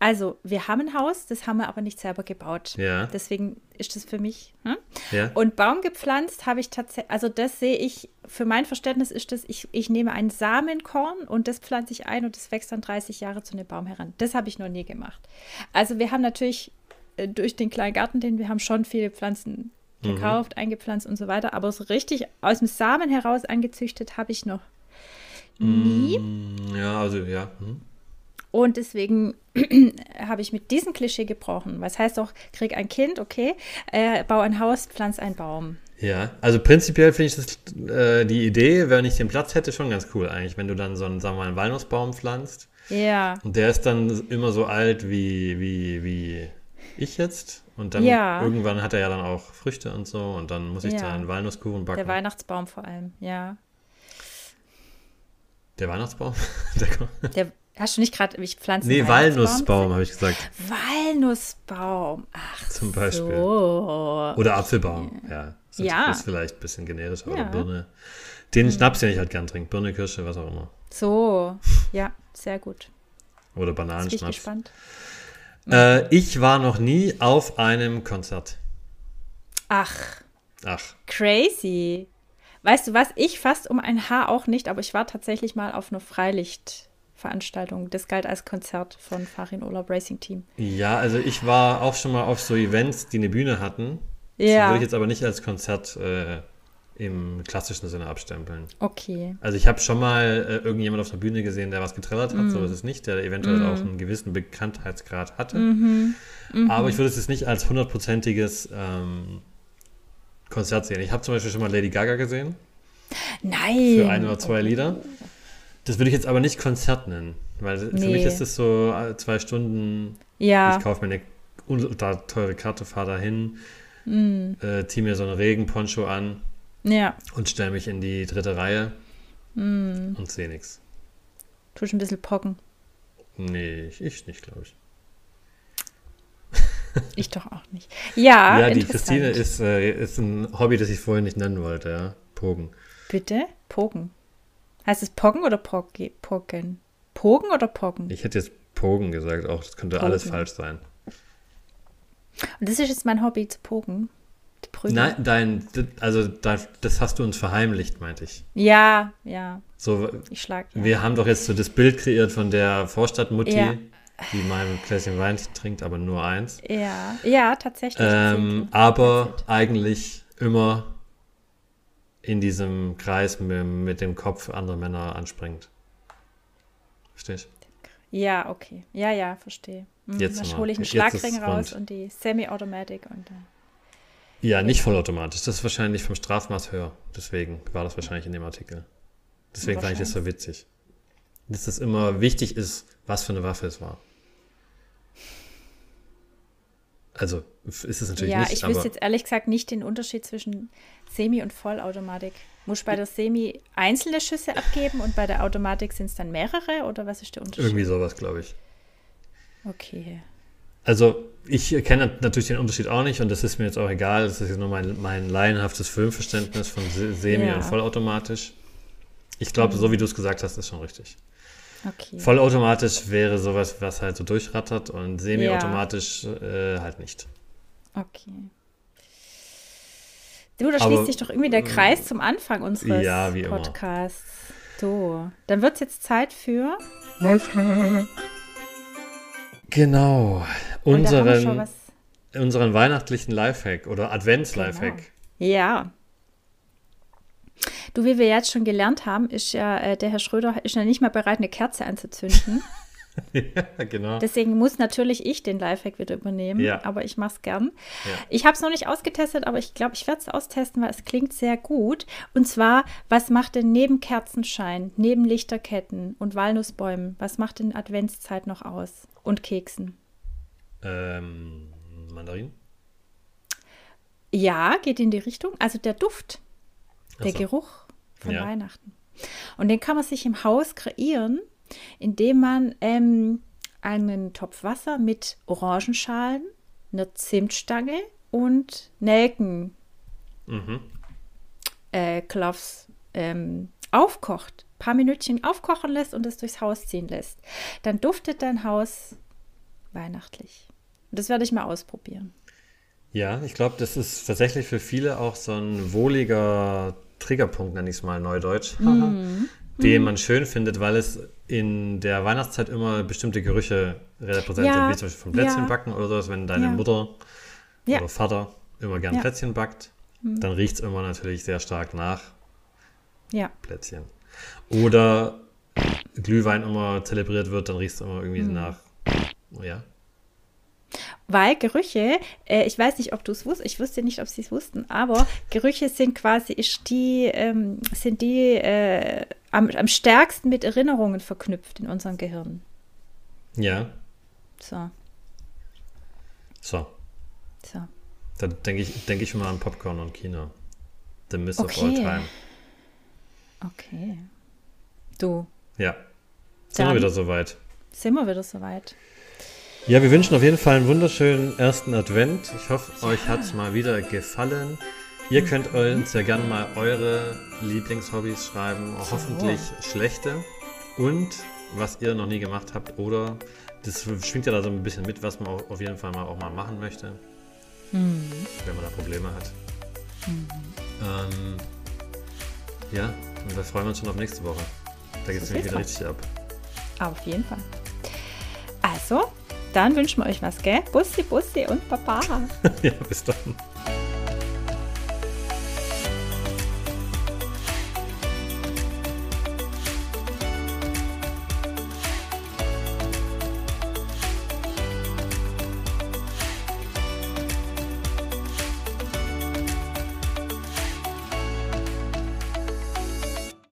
also, wir haben ein Haus, das haben wir aber nicht selber gebaut. Ja. Deswegen ist das für mich. Hm? Ja. Und Baum gepflanzt habe ich tatsächlich, also das sehe ich, für mein Verständnis ist das, ich, ich nehme ein Samenkorn und das pflanze ich ein und das wächst dann 30 Jahre zu einem Baum heran. Das habe ich noch nie gemacht. Also, wir haben natürlich äh, durch den kleinen Garten, den wir haben, schon viele Pflanzen mhm. gekauft, mhm. eingepflanzt und so weiter. Aber so richtig aus dem Samen heraus angezüchtet habe ich noch nie. Mm, ja, also ja. Hm. Und deswegen (clears throat) habe ich mit diesem Klischee gebrochen. Was heißt auch, krieg ein Kind, okay, äh, bau ein Haus, pflanz einen Baum. Ja, also prinzipiell finde ich das, äh, die Idee, wenn ich den Platz hätte, schon ganz cool eigentlich, wenn du dann so einen, sagen wir mal, einen Walnussbaum pflanzt. Ja. Und der ist dann immer so alt wie, wie, wie ich jetzt. Und dann ja. irgendwann hat er ja dann auch Früchte und so und dann muss ich ja. da einen Walnusskuchen backen. Der Weihnachtsbaum vor allem, ja. Der Weihnachtsbaum? (laughs) der, der Hast du nicht gerade, ich pflanze Nee, Walnussbaum, habe ich gesagt. Walnussbaum. Ach Zum Beispiel. So. Oder Apfelbaum, ja. Das ja. ist vielleicht ein bisschen generisch, aber ja. Birne. Den hm. Schnaps, den ich halt gern trinke. Birne, Kirsche, was auch immer. So, ja, sehr gut. Oder Bananenschnaps. Bin ich gespannt. Äh, ich war noch nie auf einem Konzert. Ach. Ach. Crazy. Weißt du was? Ich fast um ein Haar auch nicht, aber ich war tatsächlich mal auf einer Freilicht- Veranstaltung. Das galt als Konzert von Farin Urlaub Racing Team. Ja, also ich war auch schon mal auf so Events, die eine Bühne hatten. Ja. Das würde ich jetzt aber nicht als Konzert äh, im klassischen Sinne abstempeln. Okay. Also ich habe schon mal äh, irgendjemand auf der Bühne gesehen, der was getrellert hat, mm. so ist es nicht, der eventuell mm. auch einen gewissen Bekanntheitsgrad hatte. Mm -hmm. Aber ich würde es jetzt nicht als hundertprozentiges ähm, Konzert sehen. Ich habe zum Beispiel schon mal Lady Gaga gesehen. Nein. Für ein oder zwei Lieder. Das würde ich jetzt aber nicht Konzert nennen, weil nee. für mich ist es so äh, zwei Stunden. Ja. Ich kaufe mir eine ultra teure Karte, fahre dahin, mm. äh, ziehe mir so einen Regenponcho an ja. und stelle mich in die dritte Reihe mm. und sehe nichts. Tust ein bisschen pocken. Nee, ich, ich nicht, glaube ich. Ich doch auch nicht. Ja, (laughs) ja die Christine ist, äh, ist ein Hobby, das ich vorhin nicht nennen wollte, ja. Pogen. Bitte? Pogen. Heißt es Poggen oder Poggen? Pogen oder Poggen? Ich hätte jetzt Pogen gesagt, auch das könnte Pogen. alles falsch sein. Und das ist jetzt mein Hobby, zu pogen. Nein, dein, also das hast du uns verheimlicht, meinte ich. Ja, ja. So, ich schlag. Ja. Wir haben doch jetzt so das Bild kreiert von der Vorstadtmutti, ja. die mal ein Gläschen Wein trinkt, aber nur eins. Ja, ja, tatsächlich. Ähm, aber eigentlich immer in diesem Kreis mit, dem Kopf andere Männer anspringt. Verstehst Ja, okay. Ja, ja, verstehe. Mhm. Jetzt dann hole ich einen Schlagring raus und die Semi-Automatic und dann. Ja, nicht vollautomatisch. Das ist wahrscheinlich vom Strafmaß höher. Deswegen war das wahrscheinlich in dem Artikel. Deswegen fand ich das so witzig. Dass es immer wichtig ist, was für eine Waffe es war. Also ist es natürlich ja, nicht. Ja, ich wüsste jetzt ehrlich gesagt nicht den Unterschied zwischen Semi- und Vollautomatik. Muss bei der Semi einzelne Schüsse abgeben und bei der Automatik sind es dann mehrere oder was ist der Unterschied? Irgendwie sowas, glaube ich. Okay. Also ich kenne natürlich den Unterschied auch nicht und das ist mir jetzt auch egal. Das ist jetzt nur mein, mein laienhaftes Filmverständnis von Semi- ja. und Vollautomatisch. Ich glaube, mhm. so wie du es gesagt hast, ist schon richtig. Okay. Vollautomatisch wäre sowas, was halt so durchrattert und semiautomatisch ja. äh, halt nicht. Okay. Du, da schließt sich doch irgendwie der Kreis zum Anfang unseres ja, Podcasts. So, dann wird es jetzt Zeit für. Genau. Unseren, unseren weihnachtlichen Lifehack oder Advents-Lifehack. Genau. Ja. Du, wie wir jetzt schon gelernt haben, ist ja äh, der Herr Schröder ist ja nicht mal bereit, eine Kerze anzuzünden. (laughs) ja, genau. Deswegen muss natürlich ich den Lifehack wieder übernehmen, ja. aber ich mache es gern. Ja. Ich habe es noch nicht ausgetestet, aber ich glaube, ich werde es austesten, weil es klingt sehr gut. Und zwar, was macht denn neben Kerzenschein, neben Lichterketten und Walnussbäumen, was macht denn Adventszeit noch aus? Und Keksen? Ähm, Mandarin? Ja, geht in die Richtung. Also der Duft, der so. Geruch von ja. Weihnachten. Und den kann man sich im Haus kreieren, indem man ähm, einen Topf Wasser mit Orangenschalen, einer Zimtstange und Nelken mhm. äh, ähm, aufkocht, ein paar Minütchen aufkochen lässt und es durchs Haus ziehen lässt. Dann duftet dein Haus weihnachtlich. Und das werde ich mal ausprobieren. Ja, ich glaube, das ist tatsächlich für viele auch so ein wohliger Triggerpunkt, nenne ich es mal neudeutsch, mhm. den mhm. man schön findet, weil es in der Weihnachtszeit immer bestimmte Gerüche repräsentiert, ja. wie zum Beispiel vom Plätzchenbacken ja. oder sowas, wenn deine ja. Mutter oder Vater immer gern Plätzchen backt, mhm. dann riecht es immer natürlich sehr stark nach Plätzchen. Oder Glühwein immer zelebriert wird, dann riecht es immer irgendwie mhm. nach, ja, weil Gerüche, äh, ich weiß nicht, ob du es wusstest, ich wusste nicht, ob sie es wussten, aber Gerüche sind quasi, ist die, ähm, sind die äh, am, am stärksten mit Erinnerungen verknüpft in unserem Gehirn. Ja. So. So. So. Da denke ich, denk ich mal an Popcorn und Kino. The Mist okay. of All Time. Okay. Du. Ja. Sind Dann wir wieder soweit. Sind wir wieder soweit. Ja, wir wünschen auf jeden Fall einen wunderschönen ersten Advent. Ich hoffe, euch hat es mal wieder gefallen. Ihr könnt uns ja gerne mal eure Lieblingshobbys schreiben, hoffentlich schlechte und was ihr noch nie gemacht habt oder das schwingt ja da so ein bisschen mit, was man auf jeden Fall mal auch mal machen möchte, mhm. wenn man da Probleme hat. Mhm. Ähm, ja, und wir freuen uns schon auf nächste Woche. Da geht es nämlich wieder richtig ab. Auf jeden Fall. Also, dann wünschen wir euch was, gell? Bussi, Bussi und Papa. (laughs) ja, bis dann.